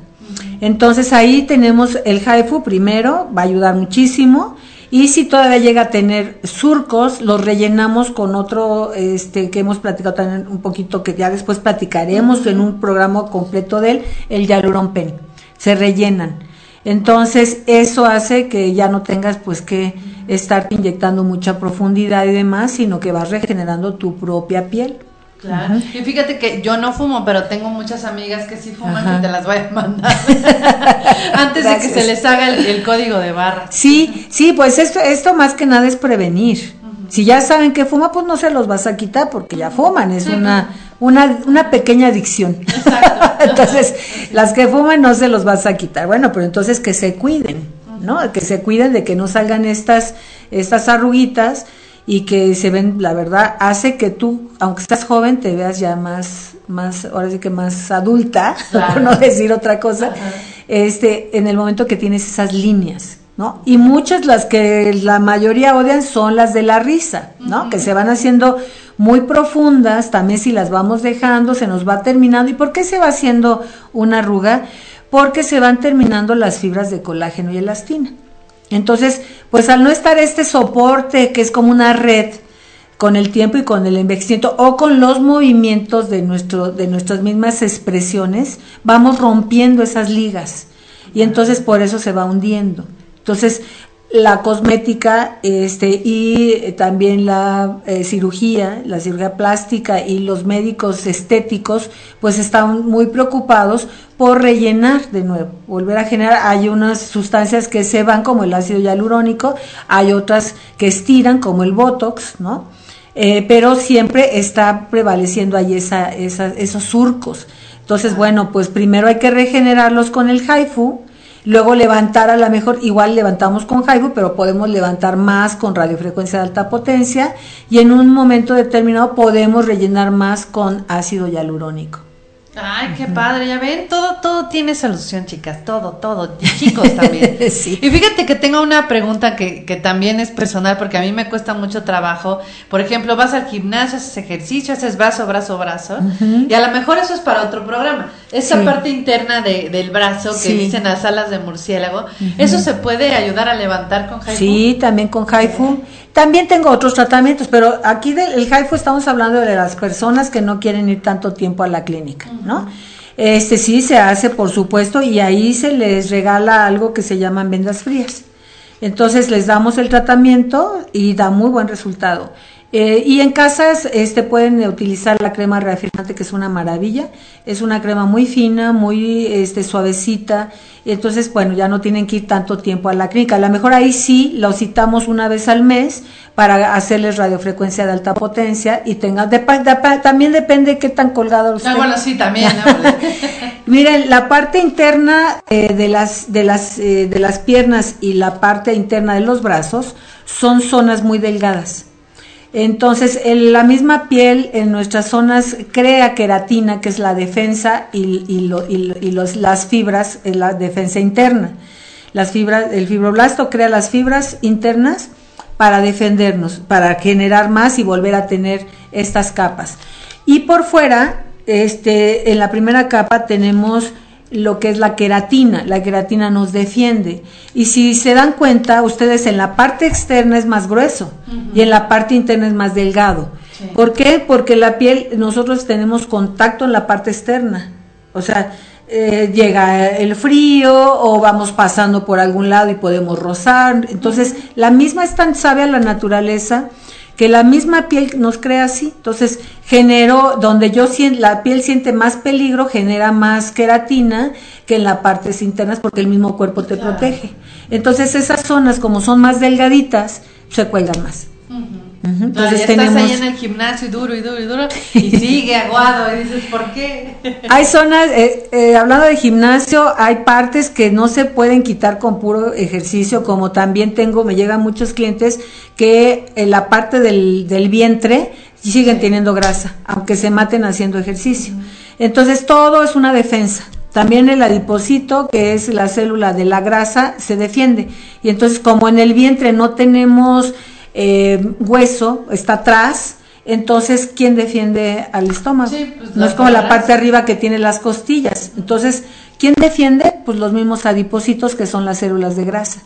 Entonces ahí tenemos el Haifu primero, va a ayudar muchísimo. Y si todavía llega a tener surcos, los rellenamos con otro este que hemos platicado también un poquito, que ya después platicaremos en un programa completo de él, el Yaluron Pen. Se rellenan. Entonces, eso hace que ya no tengas pues que estar inyectando mucha profundidad y demás, sino que vas regenerando tu propia piel. Claro. Y fíjate que yo no fumo, pero tengo muchas amigas que sí fuman y te las voy a mandar antes de que se les haga el, código de barra. Sí, sí, pues esto, esto más que nada es prevenir. Si ya saben que fuma, pues no se los vas a quitar porque ya fuman, es una, una, una pequeña adicción. entonces, las que fuman no se los vas a quitar. Bueno, pero entonces que se cuiden, ¿no? Que se cuiden de que no salgan estas, estas arruguitas y que se ven, la verdad, hace que tú, aunque estás joven, te veas ya más, más, ahora sí que más adulta, por no decir otra cosa, este, en el momento que tienes esas líneas, ¿no? Y muchas las que la mayoría odian son las de la risa, ¿no? Que se van haciendo muy profundas, también si las vamos dejando, se nos va terminando. ¿Y por qué se va haciendo una arruga? Porque se van terminando las fibras de colágeno y elastina. Entonces, pues al no estar este soporte que es como una red con el tiempo y con el envejecimiento o con los movimientos de, nuestro, de nuestras mismas expresiones, vamos rompiendo esas ligas y entonces por eso se va hundiendo. Entonces, la cosmética este y también la eh, cirugía, la cirugía plástica y los médicos estéticos pues están muy preocupados por rellenar de nuevo, volver a generar, hay unas sustancias que se van como el ácido hialurónico, hay otras que estiran como el botox, ¿no? Eh, pero siempre está prevaleciendo ahí esa, esos surcos. Entonces, bueno, pues primero hay que regenerarlos con el haifu, Luego levantar a la mejor, igual levantamos con Jaibu, pero podemos levantar más con radiofrecuencia de alta potencia y en un momento determinado podemos rellenar más con ácido hialurónico. Ay, qué padre, ya ven, todo, todo tiene solución, chicas, todo, todo, y chicos también. sí. Y fíjate que tengo una pregunta que, que también es personal, porque a mí me cuesta mucho trabajo. Por ejemplo, vas al gimnasio, haces ejercicio, haces brazo, brazo, brazo, y a lo mejor eso es para otro programa. Esa parte interna de, del brazo que dicen las alas de murciélago, ¿eso se puede ayudar a levantar con Haifu? Sí, también con Haifu. También tengo otros tratamientos, pero aquí del Haifu estamos hablando de las personas que no quieren ir tanto tiempo a la clínica, ¿no? Este sí se hace, por supuesto, y ahí se les regala algo que se llaman vendas frías. Entonces les damos el tratamiento y da muy buen resultado. Eh, y en casas este, pueden utilizar la crema reafirmante, que es una maravilla. Es una crema muy fina, muy este, suavecita. Entonces, bueno, ya no tienen que ir tanto tiempo a la clínica. A lo mejor ahí sí lo citamos una vez al mes para hacerles radiofrecuencia de alta potencia y tengan. también depende qué tan colgado los Ah, bueno, sí, también. Miren, la parte interna eh, de, las, de, las, eh, de las piernas y la parte interna de los brazos son zonas muy delgadas. Entonces, en la misma piel en nuestras zonas crea queratina, que es la defensa, y, las fibras, la defensa interna. Las fibras, el fibroblasto crea las fibras internas para defendernos, para generar más y volver a tener estas capas. Y por fuera, este, en la primera capa tenemos lo que es la queratina. La queratina nos defiende. Y si se dan cuenta, ustedes en la parte externa es más grueso y en la parte interna es más delgado. ¿Por qué? Porque la piel, nosotros tenemos contacto en la parte externa. O sea, eh, llega el frío o vamos pasando por algún lado y podemos rozar. Entonces, la misma es tan sabia la naturaleza que la misma piel nos crea así. Entonces, genero, donde yo siento, la piel siente más peligro, genera más queratina que en las partes internas porque el mismo cuerpo te protege. Entonces, esas zonas, como son más delgaditas, se cuelgan más. Entonces estás ahí en el gimnasio duro y duro y duro y sigue aguado y dices, ¿por qué? Hay zonas, eh, eh, hablando de gimnasio, hay partes que no se pueden quitar con puro ejercicio, como también tengo, me llegan muchos clientes que en la parte del, del vientre siguen teniendo grasa, aunque se maten haciendo ejercicio. Entonces todo es una defensa. También el adipocito, que es la célula de la grasa, se defiende. Y entonces como en el vientre no tenemos eh, hueso está atrás, entonces, ¿quién defiende al estómago? Pues, no es como la parte arriba que tiene las costillas. Entonces, ¿quién defiende? Pues los mismos adipocitos que son las células de grasa.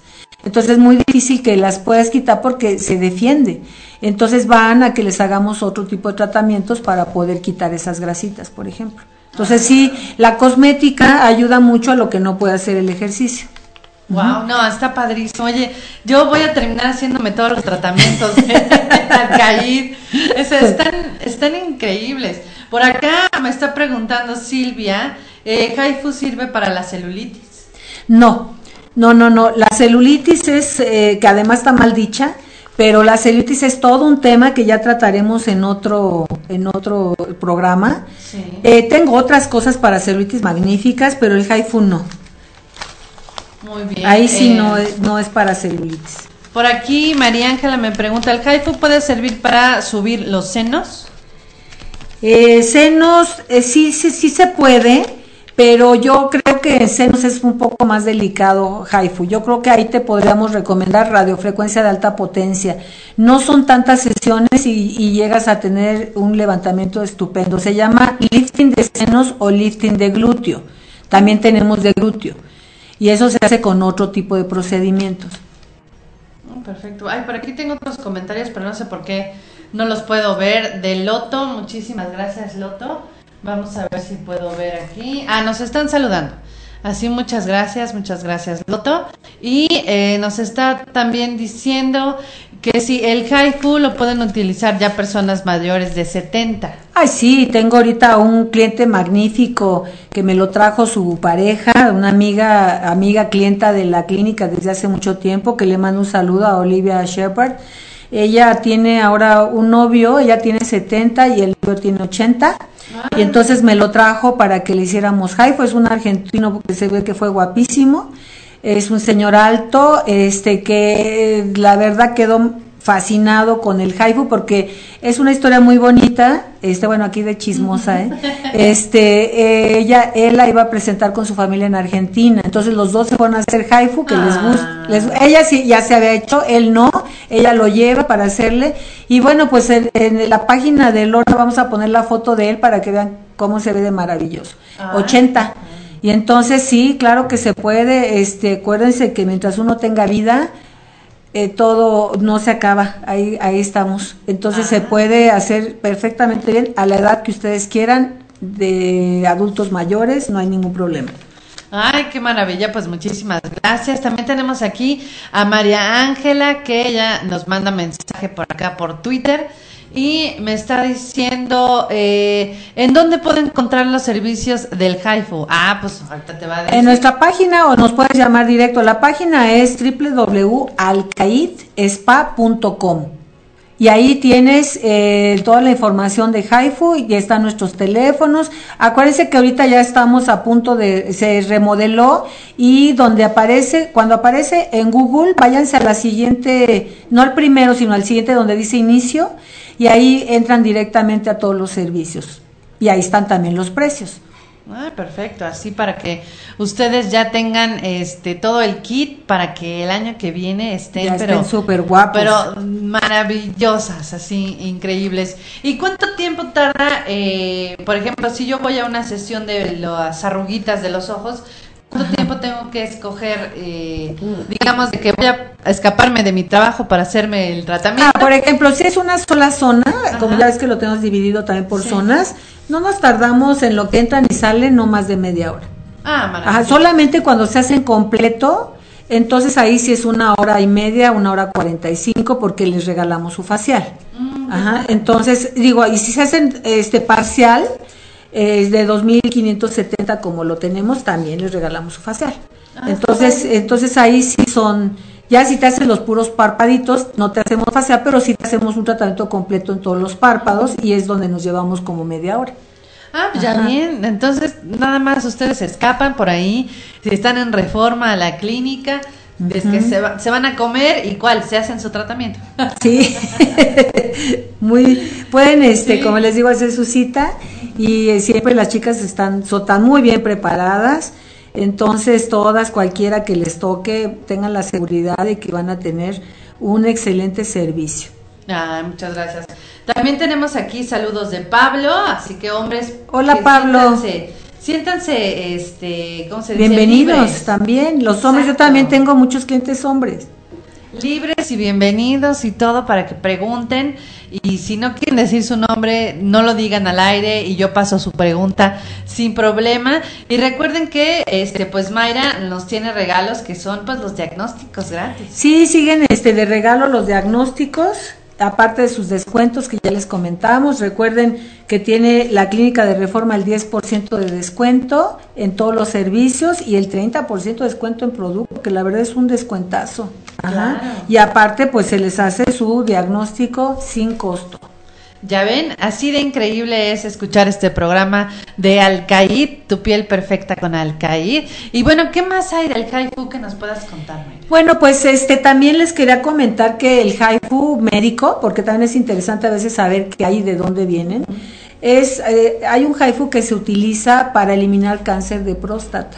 Entonces es muy difícil que las puedas quitar porque se defiende. Entonces van a que les hagamos otro tipo de tratamientos para poder quitar esas grasitas, por ejemplo. Entonces sí, la cosmética ayuda mucho a lo que no puede hacer el ejercicio. Wow, no, está padrísimo. Oye, yo voy a terminar haciéndome todos los tratamientos de Alcaid. están, están increíbles. Por acá me está preguntando Silvia, eh, ¿Haifu sirve para la celulitis? No, no, no, no. La celulitis es, eh, que además está mal dicha, pero la celulitis es todo un tema que ya trataremos en otro, en otro programa. Eh, tengo otras cosas para celulitis magníficas, pero el Haifu no. Muy bien. Ahí sí no, eh, es, no es para celulitis. Por aquí María Ángela me pregunta, ¿el Haifu puede servir para subir los senos? Eh, senos, eh, sí, sí, sí se puede, pero yo creo que en senos es un poco más delicado Haifu. Yo creo que ahí te podríamos recomendar radiofrecuencia de alta potencia. No son tantas sesiones y, y llegas a tener un levantamiento estupendo. Se llama lifting de senos o lifting de glúteo. También tenemos de glúteo y eso se hace con otro tipo de procedimientos. Oh, perfecto. Ay, por aquí tengo otros comentarios, pero no sé por qué no los puedo ver. De Loto, muchísimas gracias Loto. Vamos a ver si puedo ver aquí. Ah, nos están saludando. Así, muchas gracias, muchas gracias Loto. Y eh, nos está también diciendo que si el Haifu lo pueden utilizar ya personas mayores de 70. Ay, sí, tengo ahorita un cliente magnífico que me lo trajo su pareja, una amiga, amiga clienta de la clínica desde hace mucho tiempo, que le mando un saludo a Olivia Shepard. Ella tiene ahora un novio, ella tiene 70 y el novio tiene 80. Y entonces me lo trajo para que le hiciéramos Haifu, es un argentino que se ve que fue guapísimo es un señor alto, este que la verdad quedó fascinado con el Haifu porque es una historia muy bonita, este bueno aquí de chismosa, ¿eh? este ella él la iba a presentar con su familia en Argentina, entonces los dos se fueron a hacer Haifu que les gusta, ah. ella sí ya se había hecho, él no, ella lo lleva para hacerle y bueno pues en, la página de Lora vamos a poner la foto de él para que vean cómo se ve de maravilloso, 80 ah. Y entonces sí, claro que se puede, este, acuérdense que mientras uno tenga vida, eh, todo no se acaba, ahí, ahí estamos. Entonces se puede hacer perfectamente bien a la edad que ustedes quieran, de adultos mayores, no hay ningún problema. Ay, qué maravilla, pues muchísimas gracias. También tenemos aquí a María Ángela, que ella nos manda mensaje por acá por Twitter y me está diciendo eh, en dónde puedo encontrar los servicios del Haifu. Ah, pues ahorita te va a decir. En nuestra página o nos puedes llamar directo. La página es www.alcaidespa.com y ahí tienes eh, toda la información de Haifu y están nuestros teléfonos. Acuérdense que ahorita ya estamos a punto de, se remodeló y donde aparece, cuando aparece en Google, váyanse a la siguiente, no al primero, sino al siguiente donde dice inicio y ahí entran directamente a todos los servicios. Y ahí están también los precios. Ah, perfecto, así para que ustedes ya tengan este todo el kit para que el año que viene estén, ya pero súper guapos. Pero maravillosas, así increíbles. ¿Y cuánto tiempo tarda, eh, por ejemplo, si yo voy a una sesión de las arruguitas de los ojos, ¿Cuánto tiempo tengo que escoger, eh, digamos, de que voy a escaparme de mi trabajo para hacerme el tratamiento? Ah, por ejemplo, si es una sola zona, como ya ves que lo tenemos dividido también por zonas, no nos tardamos en lo que entran y salen no más de media hora. Ah, Ajá, maravilloso. solamente cuando se hacen completo, entonces ahí sí es una hora y media, una hora cuarenta y cinco, porque les regalamos su facial. Mm, Ajá, entonces digo, y si se hacen este parcial, eh, de 2.570 como lo tenemos, también les regalamos su facial. Ah, entonces, entonces ahí sí son, ya si te hacen los puros párpaditos, no te hacemos facial, pero sí te hacemos un tratamiento completo en todos los párpados y es donde nos llevamos como media hora. Ah, pues ya bien. Entonces, nada más ustedes se escapan por ahí. Si están en reforma a la clínica, es que se, va- se van a comer y cuál, se hacen su tratamiento. Sí, muy, pueden, este, Sí. como les digo, hacer su cita y eh, siempre las chicas están, están muy bien preparadas, entonces todas, cualquiera que les toque, tengan la seguridad de que van a tener un excelente servicio. Muchas gracias. También tenemos aquí saludos de Pablo, así que hombres. Hola, que Pablo. Siéntanse, este, ¿cómo se dice? Bienvenidos Libres. también, los hombres, yo también tengo muchos clientes hombres. Libres y bienvenidos y todo para que pregunten. Y si no quieren decir su nombre, no lo digan al aire y yo paso su pregunta sin problema. Y recuerden que, este, pues Mayra nos tiene regalos que son pues los diagnósticos gratis. Sí, siguen este de regalo los diagnósticos, aparte de sus descuentos que ya les comentamos. Recuerden que tiene la clínica de reforma el 10% de descuento en todos los servicios y el 30% de descuento en producto, que la verdad es un descuentazo. Ajá. Claro. Y aparte, pues se les hace su diagnóstico sin costo. Ya ven, así de increíble es escuchar este programa de Alcaid, tu piel perfecta con Alcaid. Y bueno, ¿qué más hay del Haifu que nos puedas contar, Mayra? Bueno, pues este también les quería comentar que el haifu médico, porque también es interesante a veces saber qué hay y de dónde vienen, es eh, hay un haifu que se utiliza para eliminar cáncer de próstata.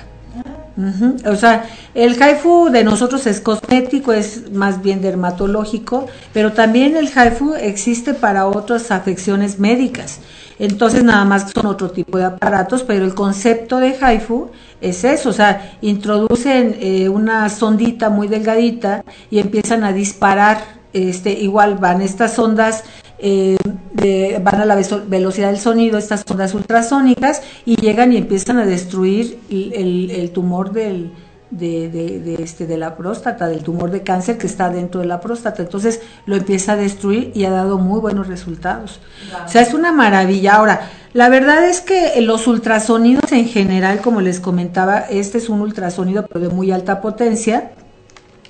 Ujú, O sea, el haifu de nosotros es cosmético, es más bien dermatológico, pero también el haifu existe para otras afecciones médicas. Entonces, nada más son otro tipo de aparatos, pero el concepto de haifu es eso, o sea, introducen eh, una sondita muy delgadita y empiezan a disparar, este, igual van estas ondas eh, de- van a la velocidad del sonido, estas ondas ultrasónicas, y llegan y empiezan a destruir el, tumor del, de, de- de este, de la próstata, del tumor de cáncer que está dentro de la próstata. Entonces lo empieza a destruir y ha dado muy buenos resultados. O sea, es una maravilla. Ahora, la verdad es que los ultrasonidos en general, como les comentaba, este es un ultrasonido pero de muy alta potencia.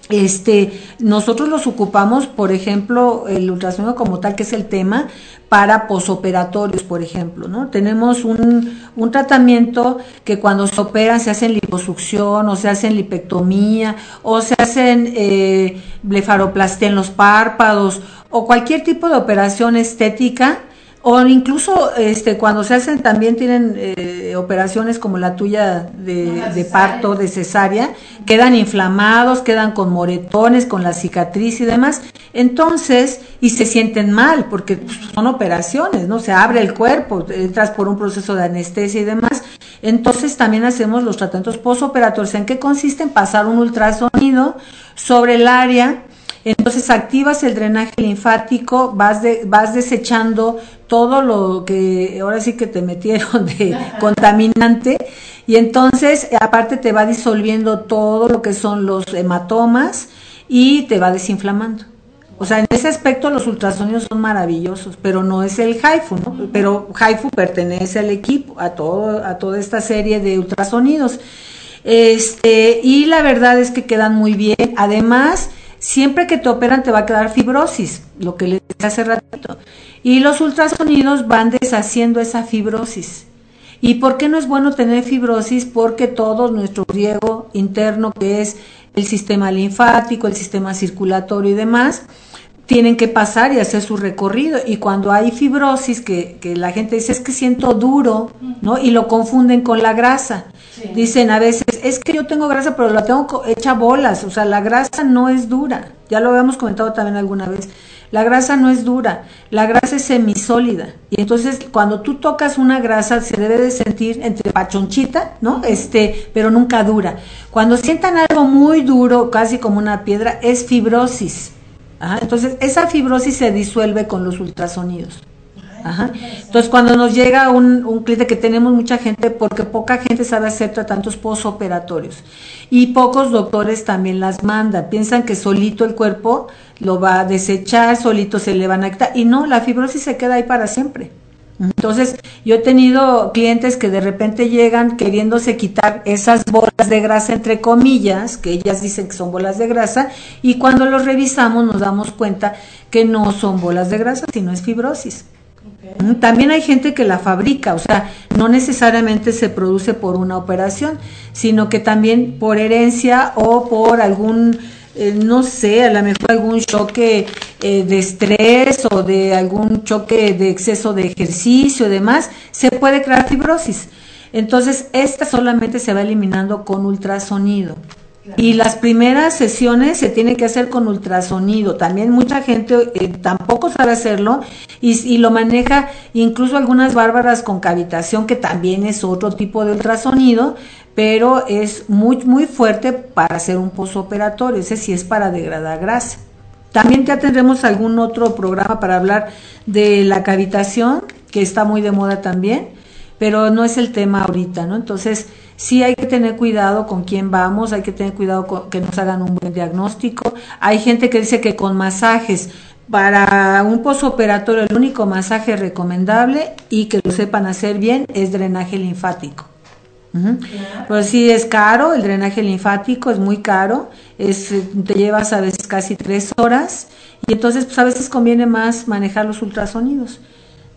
Este, nosotros los ocupamos, por ejemplo, el ultrasonido como tal, que es el tema, para posoperatorios, por ejemplo, ¿no? Tenemos un, un tratamiento que cuando se operan se hacen liposucción, o se hacen lipectomía, o se hacen eh, blefaroplastia en los párpados, o cualquier tipo de operación estética, o incluso este cuando se hacen también tienen eh, operaciones como la tuya de, parto, de cesárea, quedan inflamados, quedan con moretones, con la cicatriz y demás. Entonces, y se sienten mal porque pues, son operaciones, ¿no? Se abre el cuerpo, entras por un proceso de anestesia y demás. Entonces, también hacemos los tratamientos postoperatorios. ¿En qué consiste? En pasar un ultrasonido sobre el área entonces activas el drenaje linfático, vas de, vas desechando todo lo que ahora sí que te metieron de contaminante y entonces aparte te va disolviendo todo lo que son los hematomas y te va desinflamando. O sea, en ese aspecto los ultrasonidos son maravillosos, pero no es el HIFU, ¿no? Pero HIFU pertenece al equipo, a todo, a toda esta serie de ultrasonidos. Este, y la verdad es que quedan muy bien. Además, siempre que te operan te va a quedar fibrosis, lo que les dije hace ratito. Y los ultrasonidos van deshaciendo esa fibrosis. ¿Y por qué no es bueno tener fibrosis? Porque todo nuestro riego interno, que es el sistema linfático, el sistema circulatorio y demás, tienen que pasar y hacer su recorrido. Y cuando hay fibrosis, que, que la gente dice es que siento duro, ¿no? Y lo confunden con la grasa. Sí. Dicen a veces, es que yo tengo grasa, pero la tengo hecha bolas. O sea, la grasa no es dura. Ya lo habíamos comentado también alguna vez. La grasa no es dura, la grasa es semisólida. Y entonces cuando tú tocas una grasa se debe de sentir entre pachonchita, ¿no? Este, pero nunca dura. Cuando sientan algo muy duro, casi como una piedra, es fibrosis. Ajá, entonces esa fibrosis se disuelve con los ultrasonidos. Ajá. Entonces, cuando nos llega un, un cliente que tenemos mucha gente, porque poca gente sabe hacer tratamientos postoperatorios y pocos doctores también las mandan, piensan que solito el cuerpo lo va a desechar, solito se le van a quitar, y no, la fibrosis se queda ahí para siempre. Entonces, yo he tenido clientes que de repente llegan queriéndose quitar esas bolas de grasa, entre comillas, que ellas dicen que son bolas de grasa, y cuando los revisamos nos damos cuenta que no son bolas de grasa, sino es fibrosis. También hay gente que la fabrica, o sea, no necesariamente se produce por una operación, sino que también por herencia o por algún eh, no sé, a lo mejor algún choque eh, de estrés o de algún choque de exceso de ejercicio y demás, se puede crear fibrosis. Entonces, esta solamente se va eliminando con ultrasonido. Y las primeras sesiones se tiene que hacer con ultrasonido. También mucha gente eh, tampoco sabe hacerlo y, y, lo maneja incluso algunas bárbaras con cavitación, que también es otro tipo de ultrasonido, pero es muy, muy fuerte para hacer un posoperatorio, ese sí es para degradar grasa. También ya tendremos algún otro programa para hablar de la cavitación, que está muy de moda también, pero no es el tema ahorita, ¿no? Entonces, sí hay que tener cuidado con quién vamos, hay que tener cuidado con que nos hagan un buen diagnóstico. Hay gente que dice que con masajes, para un posoperatorio el único masaje recomendable y que lo sepan hacer bien es drenaje linfático. Pues sí, es caro, el drenaje linfático es muy caro, es, te llevas a veces casi tres horas y entonces pues a veces conviene más manejar los ultrasonidos.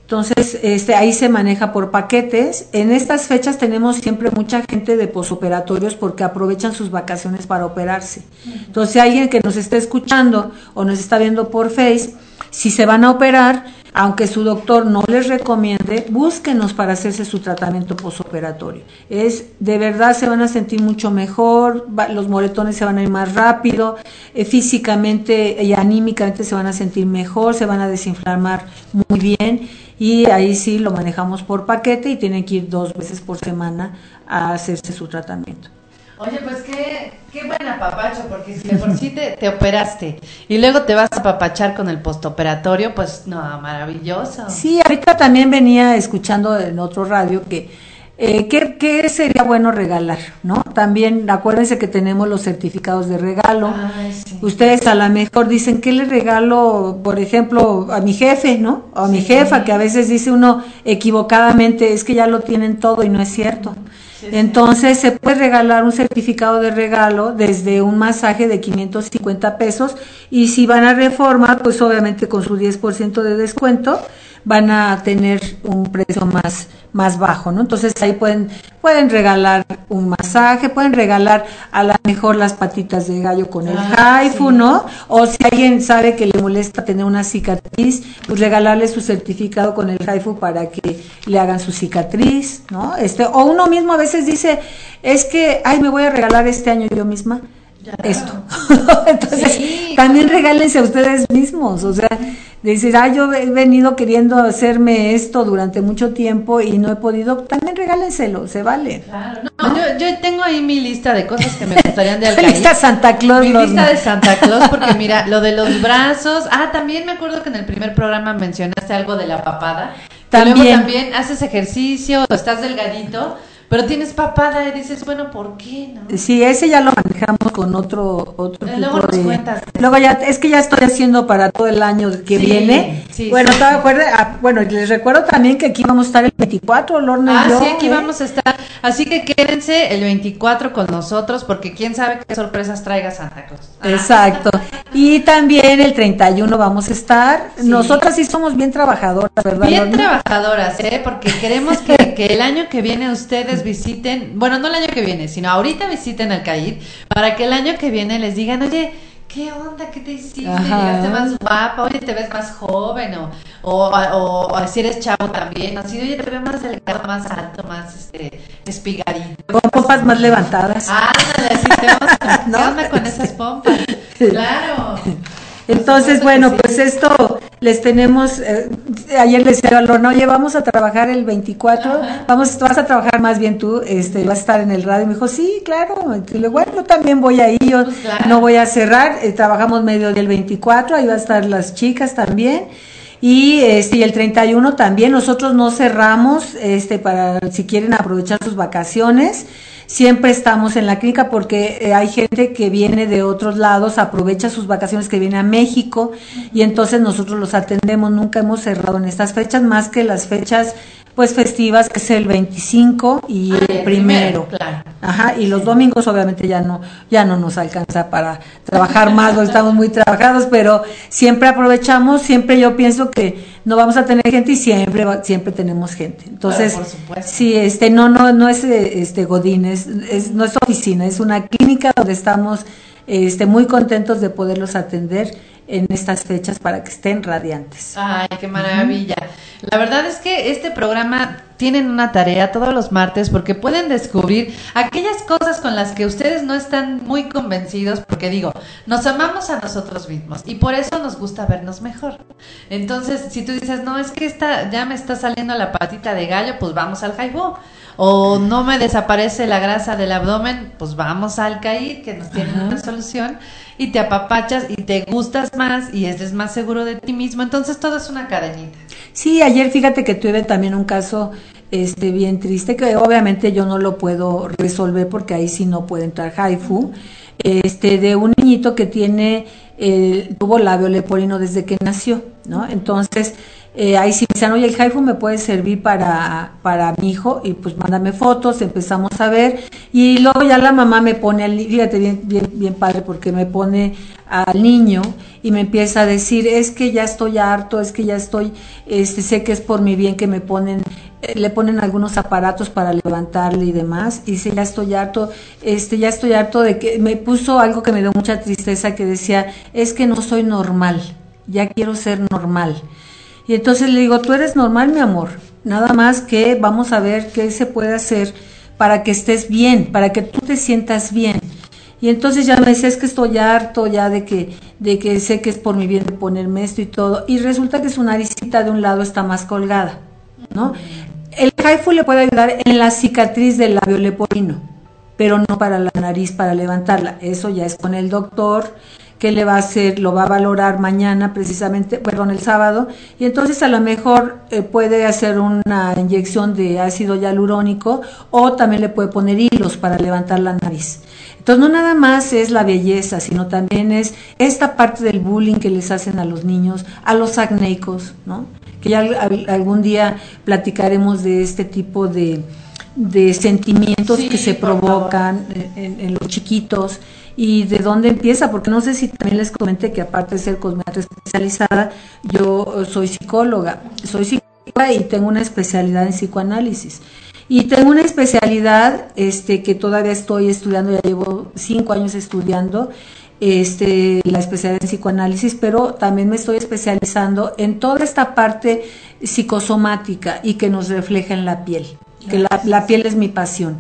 Entonces, este, ahí se maneja por paquetes. En estas fechas tenemos siempre mucha gente de posoperatorios porque aprovechan sus vacaciones para operarse. Entonces, si alguien que nos está escuchando o nos está viendo por Face, si se van a operar, aunque su doctor no les recomiende, búsquenos para hacerse su tratamiento posoperatorio. Es de verdad se van a sentir mucho mejor, los moretones se van a ir más rápido, eh, físicamente y anímicamente se van a sentir mejor, se van a desinflamar muy bien y ahí sí lo manejamos por paquete y tienen que ir dos veces por semana a hacerse su tratamiento. Oye, pues qué, qué buena papacho, porque si de por sí te, operaste y luego te vas a papachar con el postoperatorio, pues no, maravilloso. Sí, ahorita también venía escuchando en otro radio que eh, ¿qué, sería bueno regalar? ¿no? También acuérdense que tenemos los certificados de regalo. Ustedes a lo mejor dicen, ¿qué le regalo, por ejemplo, a mi jefe, ¿no? O a mi jefa, que a veces dice uno equivocadamente, es que ya lo tienen todo y no es cierto. Entonces se puede regalar un certificado de regalo desde un masaje de 550 pesos y si van a reforma, pues obviamente con su 10% de descuento van a tener un precio más, más bajo, ¿no? Entonces ahí pueden, pueden regalar un masaje, pueden regalar a lo mejor las patitas de gallo con el ah, haifu, ¿no? O si alguien sabe que le molesta tener una cicatriz, pues regalarle su certificado con el haifu para que le hagan su cicatriz, ¿no? Este, o uno mismo a veces dice, es que, ay, me voy a regalar este año yo misma esto. Entonces, también regálense a ustedes mismos, o sea, decir, ah, yo he venido queriendo hacerme esto durante mucho tiempo y no he podido, también regálenselo, se vale. Claro, no, Yo, yo, tengo ahí mi lista de cosas que me gustarían de alcanzar. lista Santa Claus. Mi lista de Santa Claus, porque mira, lo de los brazos, ah, también me acuerdo que en el primer programa mencionaste algo de la papada. También. también haces ejercicio, estás delgadito pero tienes papada y dices, bueno, ¿por qué no? Sí, ese ya lo manejamos con otro otro eh, tipo de... Luego ya, es que ya estoy haciendo para todo el año que viene. Sí, bueno, sí, ah, bueno, les recuerdo también que aquí vamos a estar el 24, Lorna Ah, sí, aquí ¿eh? vamos a estar. Así que quédense el 24 con nosotros porque quién sabe qué sorpresas traiga Santa Claus. Exacto. Y también el 31 vamos a estar. Nosotras sí somos bien trabajadoras, ¿verdad? Bien trabajadoras, ¿eh? Porque queremos que, que el año que viene ustedes visiten, bueno, no el año que viene, sino ahorita visiten al CAID para que el año que viene les digan, oye, ¿qué onda? ¿Qué te hiciste? Llegaste más guapa, oye, te ves más joven, o, o, o, si eres chavo también, así, oye, te veo más delgado, más alto, más este, espigadito. Con pompas más levantadas. Ándale, así te vamos, ¿qué onda con esas pompas? Claro. Entonces, bueno, pues esto les tenemos, eh, ayer les decía no, oye, vamos a trabajar el 24, vamos, vas a trabajar más bien tú, este, vas a estar en el radio. Y me dijo, sí, claro, le bueno, yo también voy ahí, yo pues no voy a cerrar, eh, trabajamos medio del 24, ahí va a estar las chicas también. Y este y el 31 también nosotros no cerramos este para si quieren aprovechar sus vacaciones siempre estamos en la clínica porque eh, hay gente que viene de otros lados, aprovecha sus vacaciones que viene a México y entonces nosotros los atendemos, nunca hemos cerrado en estas fechas más que las fechas pues festivas, que es el 25 y ah, el primero. Claro. Ajá, y los domingos obviamente ya no, ya no nos alcanza para trabajar más, estamos muy trabajados, pero siempre aprovechamos, siempre yo pienso que no vamos a tener gente y siempre, siempre tenemos gente. Entonces, sí, este, no, no, no es este Godín, es, es, es oficina, es una clínica donde estamos este, muy contentos de poderlos atender en estas fechas para que estén radiantes. Ay, qué maravilla. La verdad es que este programa tienen una tarea todos los martes porque pueden descubrir aquellas cosas con las que ustedes no están muy convencidos porque digo, nos amamos a nosotros mismos y por eso nos gusta vernos mejor. Entonces, si tú dices, "No, es que esta ya me está saliendo la patita de gallo", pues vamos al jaibo o no me desaparece la grasa del abdomen, pues vamos al caer, que nos tiene una solución, y te apapachas y te gustas más y eres más seguro de ti mismo. Entonces todo es una cadenita. Sí, ayer fíjate que tuve también un caso este bien triste que obviamente yo no lo puedo resolver porque ahí sí no puede entrar Haifu, este de un niñito que tiene eh, tuvo labio leporino desde que nació, ¿no? Entonces eh, ahí sí me decían, oye, el Haifu me puede servir para, para mi hijo, y pues mándame fotos, empezamos a ver, y luego ya la mamá me pone, al, fíjate bien, bien, bien padre, porque me pone al niño y me empieza a decir, es que ya estoy harto, es que ya estoy, este, sé que es por mi bien que me ponen, eh, le ponen algunos aparatos para levantarle y demás, y dice, ya estoy harto, este, ya estoy harto de que, me puso algo que me dio mucha tristeza, que decía, es que no soy normal, ya quiero ser normal. Y entonces le digo, tú eres normal, mi amor. Nada más que vamos a ver qué se puede hacer para que estés bien, para que tú te sientas bien. Y entonces ya me es que estoy harto ya de que, de que sé que es por mi bien de ponerme esto y todo. Y resulta que su naricita de un lado está más colgada, ¿no? El Haifu le puede ayudar en la cicatriz del labio leporino, pero no para la nariz, para levantarla. Eso ya es con el doctor qué le va a hacer, lo va a valorar mañana precisamente, perdón, el sábado, y entonces a lo mejor eh, puede hacer una inyección de ácido hialurónico o también le puede poner hilos para levantar la nariz. Entonces no nada más es la belleza, sino también es esta parte del bullying que les hacen a los niños, a los acnéicos, ¿no? Que ya algún día platicaremos de este tipo de, de sentimientos que se provocan en, los chiquitos y de dónde empieza, porque no sé si también les comenté que aparte de ser cosmética especializada, yo soy psicóloga, soy psicóloga y tengo una especialidad en psicoanálisis. Y tengo una especialidad este, que todavía estoy estudiando, ya llevo cinco años estudiando, este, la especialidad en psicoanálisis, pero también me estoy especializando en toda esta parte psicosomática y que nos refleja en la piel, que la, la piel es mi pasión.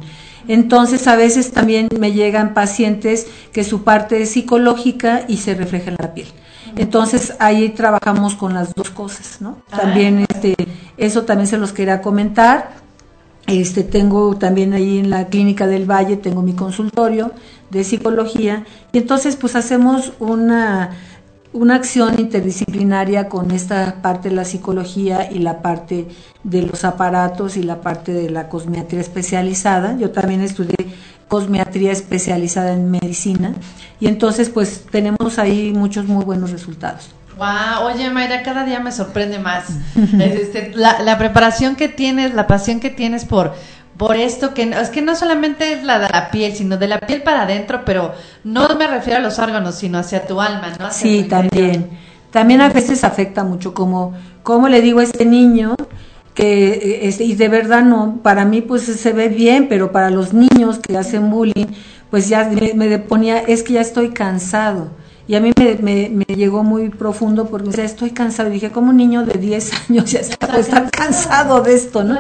Entonces, a veces también me llegan pacientes que su parte es psicológica y se refleja en la piel. Entonces, ahí trabajamos con las dos cosas, ¿no? También, este, eso también se los quería comentar. Este, tengo también ahí en la clínica del Valle, tengo mi consultorio de psicología y entonces pues hacemos una una acción interdisciplinaria con esta parte de la psicología y la parte de los aparatos y la parte de la cosmiatría especializada. Yo también estudié cosmiatría especializada en medicina y entonces pues tenemos ahí muchos muy buenos resultados. Wow, oye Mayra, cada día me sorprende más. Este, la, la preparación que tienes, la pasión que tienes por por esto que es que no solamente es la de la piel, sino de la piel para adentro, pero no me refiero a los órganos, sino hacia tu alma, ¿no? sí, también. También a veces afecta mucho, como, como le digo a este niño, que este, y de verdad no, para mí pues se ve bien, pero para los niños que hacen bullying, pues ya me, me ponía, es que ya estoy cansado y a mí me, me, llegó muy profundo porque decía, estoy cansado. Y dije, como un niño de 10 años ya está, está cansado de esto, ¿no?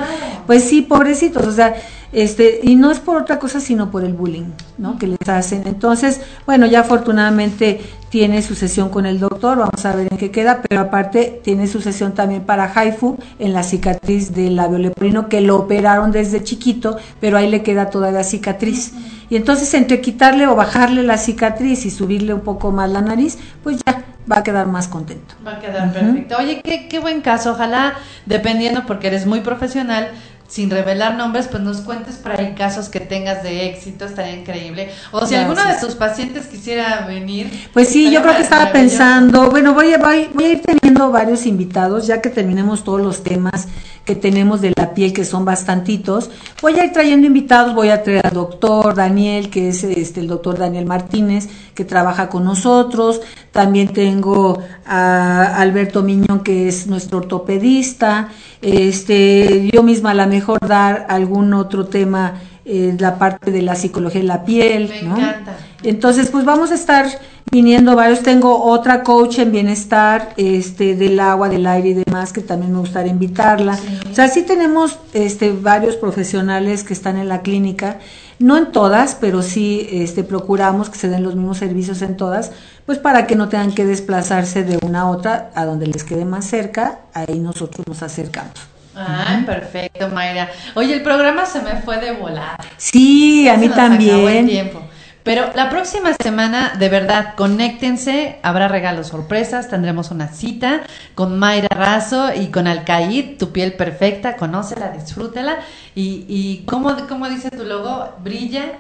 Pues sí, pobrecitos, o sea, este, y no es por otra cosa, sino por el bullying, ¿no? Que les hacen. Entonces, bueno, ya afortunadamente tiene su sesión con el doctor, vamos a ver en qué queda, pero aparte tiene su sesión también para Haifu en la cicatriz del labio leporino, que lo operaron desde chiquito, pero ahí le queda toda la cicatriz. Y entonces entre quitarle o bajarle la cicatriz y subirle un poco más la nariz, pues ya va a quedar más contento. Va a quedar perfecto. Oye, qué, qué buen caso. Ojalá, dependiendo, porque eres muy profesional, sin revelar nombres, pues nos cuentes por ahí casos que tengas de éxito, estaría increíble. O si alguno de tus pacientes quisiera venir. Pues sí, yo creo que estaba pensando, bueno, voy a, voy, voy a ir teniendo varios invitados, ya que terminemos todos los temas que tenemos de la piel, que son bastantitos. Voy a ir trayendo invitados, voy a traer al doctor Daniel, que es este, el doctor Daniel Martínez, que trabaja con nosotros. También tengo a Alberto Miñón, que es nuestro ortopedista. Este, yo misma a lo mejor dar algún otro tema, eh, la parte de la psicología de la piel. Me encanta. Entonces, pues vamos a estar viniendo varios. Tengo otra coach en bienestar, este, del agua, del aire y demás, que también me gustaría invitarla. O sea, sí tenemos, este, varios profesionales que están en la clínica, no en todas, pero sí, este, procuramos que se den los mismos servicios en todas, pues para que no tengan que desplazarse de una a otra, a donde les quede más cerca, ahí nosotros nos acercamos. Ay, perfecto, Mayra. Oye, el programa se me fue de volar. Sí, a mí también. tiempo. Pero la próxima semana, de verdad, conéctense, habrá regalos sorpresas, tendremos una cita con Mayra Razo y con Alcaid, tu piel perfecta, conócela, disfrútela. Y, y ¿cómo, ¿cómo dice tu logo? ¿Brilla?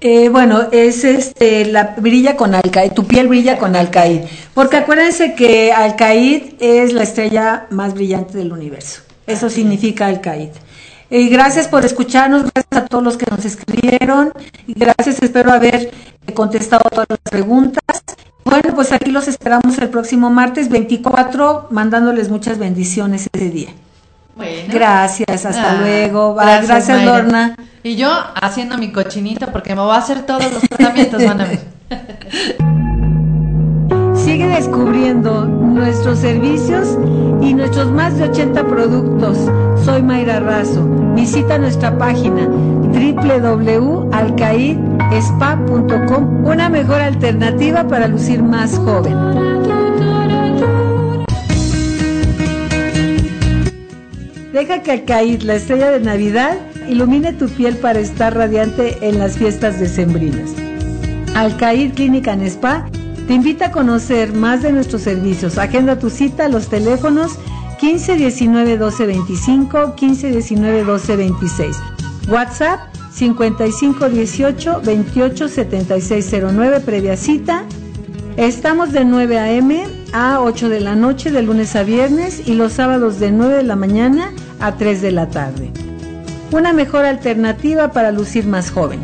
Eh, bueno, es este, la brilla con Alcaid, tu piel brilla con Alcaid. Porque acuérdense que Alcaid es la estrella más brillante del universo. Eso significa Alcaid. Y gracias por escucharnos, gracias a todos los que nos escribieron y gracias, espero haber contestado todas las preguntas. Bueno, pues aquí los esperamos el próximo martes 24, mandándoles muchas bendiciones ese día. Bueno. Gracias, hasta Ah, luego. Bye. gracias, Gracias. Lorna. Y yo haciendo mi cochinito porque me voy a hacer todos los tratamientos, van a ver. Sigue descubriendo nuestros servicios y nuestros más de 80 productos. Soy Mayra Razo. Visita nuestra página www.alcaidespa.com, una mejor alternativa para lucir más joven. Deja que Alcaid, la estrella de Navidad, ilumine tu piel para estar radiante en las fiestas decembrinas. Alcaid Clínica en Spa te invita a conocer más de nuestros servicios. Agenda tu cita a los teléfonos 15 19 12 25, 15 19 12 26. WhatsApp 55 18 28 76 09 previa cita. Estamos de 9 a.m. a 8 de la noche de lunes a viernes y los sábados de 9 de la mañana a 3 de la tarde. Una mejor alternativa para lucir más joven.